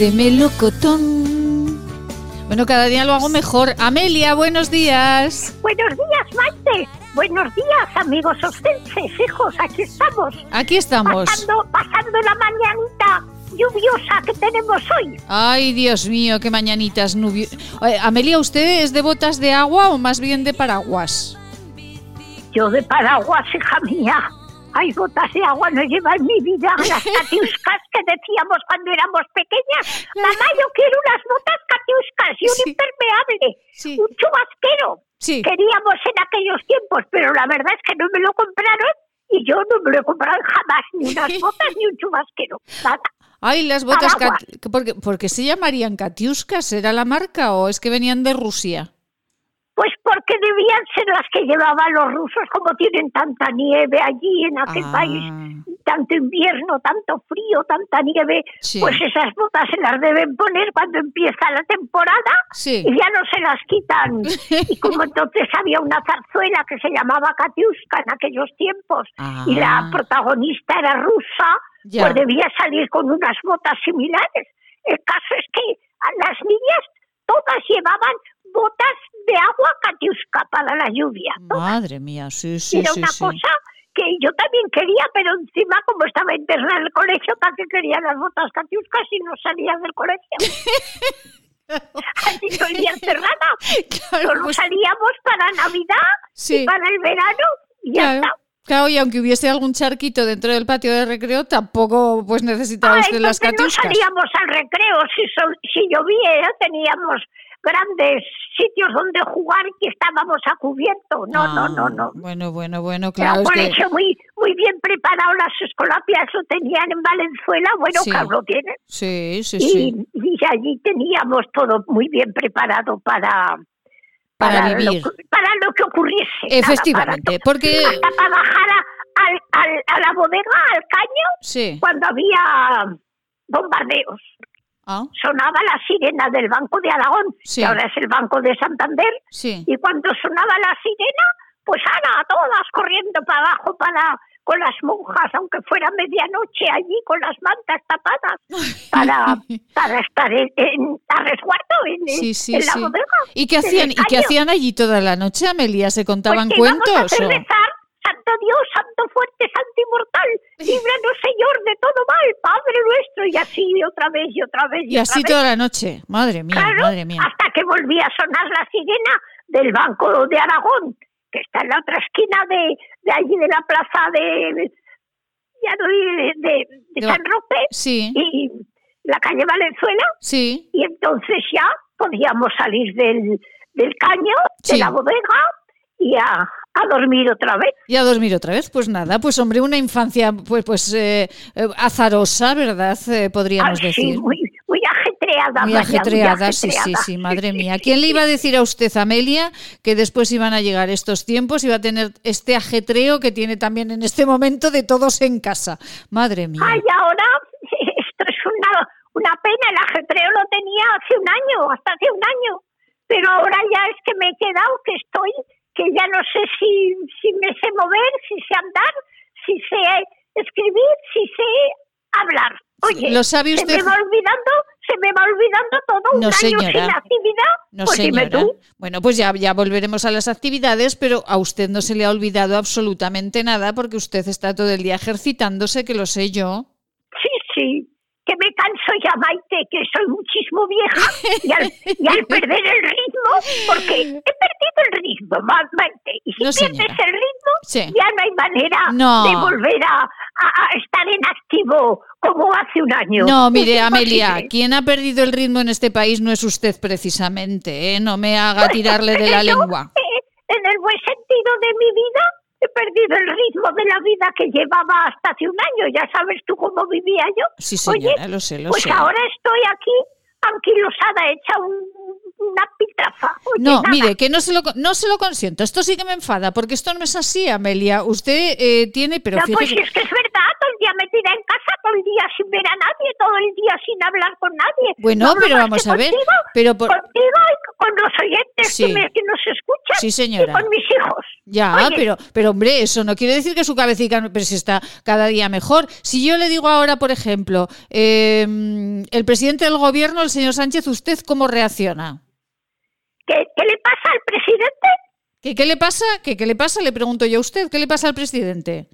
Speaker 1: de melocotón. Bueno, cada día lo hago mejor. Amelia, buenos días.
Speaker 15: Buenos días, Maite. Buenos días, amigos ostenses, hijos. Aquí estamos.
Speaker 1: Aquí estamos.
Speaker 15: Pasando, pasando la mañanita lluviosa que tenemos hoy.
Speaker 1: Ay, Dios mío, qué mañanitas nubiosas. Amelia, ¿usted es de botas de agua o más bien de paraguas?
Speaker 15: Yo de paraguas, hija mía. Hay gotas de agua no lleva en mi vida [LAUGHS] las catiuscas que decíamos cuando éramos pequeñas. Mamá, yo quiero unas botas catiuscas y un impermeable, un chubasquero. Queríamos en aquellos tiempos, pero la verdad es que no me lo compraron y yo no me lo he comprado jamás, ni unas [LAUGHS] botas ni un chubasquero, nada.
Speaker 1: Ay, las botas, porque, porque se llamarían Katiuskas, ¿era la marca o es que venían de Rusia?
Speaker 15: Pues porque debían ser las que llevaban los rusos, como tienen tanta nieve allí en aquel ah. país, tanto invierno, tanto frío, tanta nieve, pues esas botas se las deben poner cuando empieza la temporada y ya no se las quitan. [LAUGHS] y como entonces había una zarzuela que se llamaba Katiuska en aquellos tiempos y la ah. protagonista era rusa, pues debía salir con unas botas similares. El caso es que a las niñas todas llevaban botas de agua catiusca para la lluvia.
Speaker 1: Madre mía, sí, sí,
Speaker 15: Era una cosa que yo también quería, pero encima como estaba internada en el colegio, ¿para qué quería las botas catiuscas si no salía del colegio? [LAUGHS] Así todo el día encerrada. Solo pues salíamos para Navidad y para el verano y ya está.
Speaker 1: Claro, y aunque hubiese algún charquito dentro del patio de recreo, tampoco pues necesitaba usted las catiuscas.
Speaker 15: no salíamos al recreo, si, si llovía teníamos grandes sitios donde jugar que estábamos a cubierto. No, no, no, no.
Speaker 1: Ah, bueno, bueno, bueno, claro.
Speaker 15: por eso muy, muy bien preparado las escolapias lo tenían en Valenzuela, bueno, sí. lo tienen.
Speaker 1: Sí, sí, sí.
Speaker 15: Y allí teníamos todo muy bien preparado para...
Speaker 1: Para, vivir.
Speaker 15: Lo, para lo que ocurriese.
Speaker 1: Efectivamente, porque...
Speaker 15: Hasta para bajar a, a la bodega, al caño,
Speaker 1: sí.
Speaker 15: cuando había bombardeos.
Speaker 1: Ah.
Speaker 15: Sonaba la sirena del Banco de Aragón, que ahora es el Banco de Santander, y cuando sonaba la sirena, pues ahora todas corriendo para abajo para con las monjas, aunque fuera medianoche allí con las mantas tapadas, [LAUGHS] para, para estar en, a resguardo en, la bodega.
Speaker 1: ¿Y qué hacían, ¿y qué hacían allí toda la noche, Amelia? ¿Se contaban
Speaker 15: pues
Speaker 1: cuentos?
Speaker 15: Santo Dios, Santo fuerte, Santo inmortal, [LAUGHS] líbranos Señor de todo mal, Padre nuestro, y así otra vez y otra vez.
Speaker 1: Y, así toda la noche, madre mía, madre mía.
Speaker 15: Hasta que volvía a sonar la sirena del Banco de Aragón, que está en la otra esquina de, de allí de la plaza de, ya no, de, de, San Roque.
Speaker 1: Sí.
Speaker 15: Y, la calle Valenzuela.
Speaker 1: Sí.
Speaker 15: Y entonces ya podíamos salir del, del caño, de la bodega y a, a dormir otra vez.
Speaker 1: Y a dormir otra vez, pues nada, pues hombre, una infancia pues pues eh, eh azarosa, ¿verdad? Eh, podríamos
Speaker 15: Ah, sí,
Speaker 1: decir.
Speaker 15: muy, muy ajetreada.
Speaker 1: Muy ajetreada, sí, sí,
Speaker 15: ajetreada.
Speaker 1: sí, madre mía. ¿Quién le iba a decir a usted, Amelia, que después iban a llegar estos tiempos, iba a tener este ajetreo que tiene también en este momento de todos en casa? Madre mía.
Speaker 15: Ay, ahora [LAUGHS] esto es una, una pena, el ajetreo lo tenía hace un año, hasta hace un año, pero ahora ya es que me he quedado, que estoy, que ya no sé si, si me sé mover, si sé andar, si sé escribir, si sé hablar. Oye,
Speaker 1: ¿Lo sabe
Speaker 15: se me va olvidando, se me va olvidando todo un
Speaker 1: No,
Speaker 15: año
Speaker 1: señora.
Speaker 15: sin actividad.
Speaker 1: No,
Speaker 15: pues dime
Speaker 1: señora.
Speaker 15: tú.
Speaker 1: Bueno, pues ya, ya volveremos a las actividades, pero a usted no se le ha olvidado absolutamente nada porque usted está todo el día ejercitándose, que lo sé yo.
Speaker 15: Sí, sí, que me canso ya, Maite, que soy muchísimo vieja y al, y al perder el ritmo, porque he perdido el ritmo, Ma- Maite, y si
Speaker 1: No,
Speaker 15: pierdes el ritmo,
Speaker 1: Sí.
Speaker 15: ya no hay manera
Speaker 1: No.
Speaker 15: de volver a, a- a estar en activo como hace un año.
Speaker 1: No, mire, Amelia, quien ha perdido el ritmo en este país no es usted precisamente, ¿eh? No me haga tirarle de la
Speaker 15: Yo,
Speaker 1: lengua.
Speaker 15: eh, en el buen sentido de mi vida, he perdido el ritmo de la vida que llevaba hasta hace un año. Ya sabes tú cómo vivía yo.
Speaker 1: Sí,
Speaker 15: Oye,
Speaker 1: señora, lo sé, lo
Speaker 15: pues
Speaker 1: sé.
Speaker 15: ahora estoy aquí, anquilosada, hecha un- una piltrafa. Oye,
Speaker 1: No,
Speaker 15: nada.
Speaker 1: mire, que no se lo no se lo consiento. Esto sí que me enfada, porque esto no es así, Amelia. Usted eh, tiene, pero
Speaker 15: no, pues es que es verdad, todo el día metida en casa, todo el día sin ver a nadie, todo el día sin hablar con nadie.
Speaker 1: Bueno,
Speaker 15: No
Speaker 1: pero vamos a ver,
Speaker 15: Contigo,
Speaker 1: pero por-
Speaker 15: contigo y con los oyentes
Speaker 1: Sí.
Speaker 15: que, me- que nos escuchan
Speaker 1: Sí, señora.
Speaker 15: y con mis hijos.
Speaker 1: Ya,
Speaker 15: Oye,
Speaker 1: pero, pero hombre, eso no quiere decir que su cabecita, pero si está cada día mejor. Si yo le digo ahora, por ejemplo, eh, el presidente del gobierno, el señor Sánchez, ¿usted cómo reacciona?
Speaker 15: ¿Qué, qué le pasa al presidente?
Speaker 1: ¿Qué, qué le pasa? ¿Qué, ¿Qué le pasa? Le pregunto yo a usted. ¿Qué le pasa al presidente?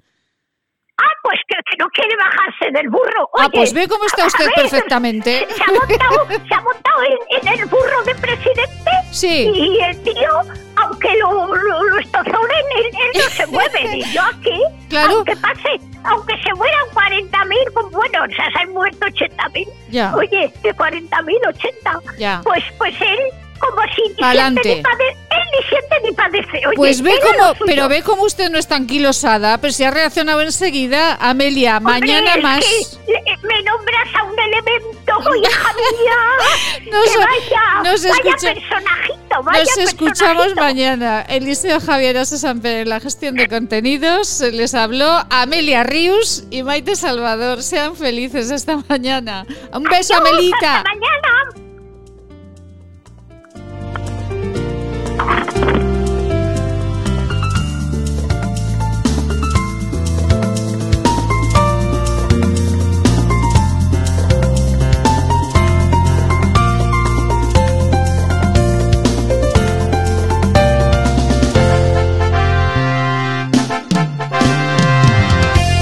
Speaker 15: Ah, pues que, que no quiere bajarse del burro.
Speaker 1: Ah, pues ve cómo está usted
Speaker 15: ver,
Speaker 1: perfectamente.
Speaker 15: Se ha montado, se ha montado en, en el burro de presidente
Speaker 1: Sí.
Speaker 15: y el tío, aunque lo, lo, lo él, él no se mueve. Y yo aquí,
Speaker 1: Claro.
Speaker 15: aunque pase, aunque se mueran 40.000, pues bueno, o sea, se han muerto 80.000.
Speaker 1: Ya.
Speaker 15: Oye, de 40.000, 80.
Speaker 1: Ya.
Speaker 15: Pues, pues él, como si ni
Speaker 1: Pa'lante.
Speaker 15: siente ni padece, él ni siente ni padece. Oye,
Speaker 1: Pues ve
Speaker 15: suyo.
Speaker 1: pero ve cómo usted no está anquilosada, pero si ha reaccionado enseguida, Amelia,
Speaker 15: Hombre,
Speaker 1: mañana
Speaker 15: es
Speaker 1: más.
Speaker 15: que me nombras a un elemento, hija [LAUGHS] mía.
Speaker 1: Nos-
Speaker 15: que vaya,
Speaker 1: nos
Speaker 15: vaya
Speaker 1: escucha-
Speaker 15: personajito, vaya
Speaker 1: Nos escuchamos
Speaker 15: personajito.
Speaker 1: mañana. Eliseo Javier Samper en la gestión de contenidos. Les habló Amelia Rius y Maite Salvador. Sean felices esta mañana. Un beso, Amelita.
Speaker 15: hasta mañana.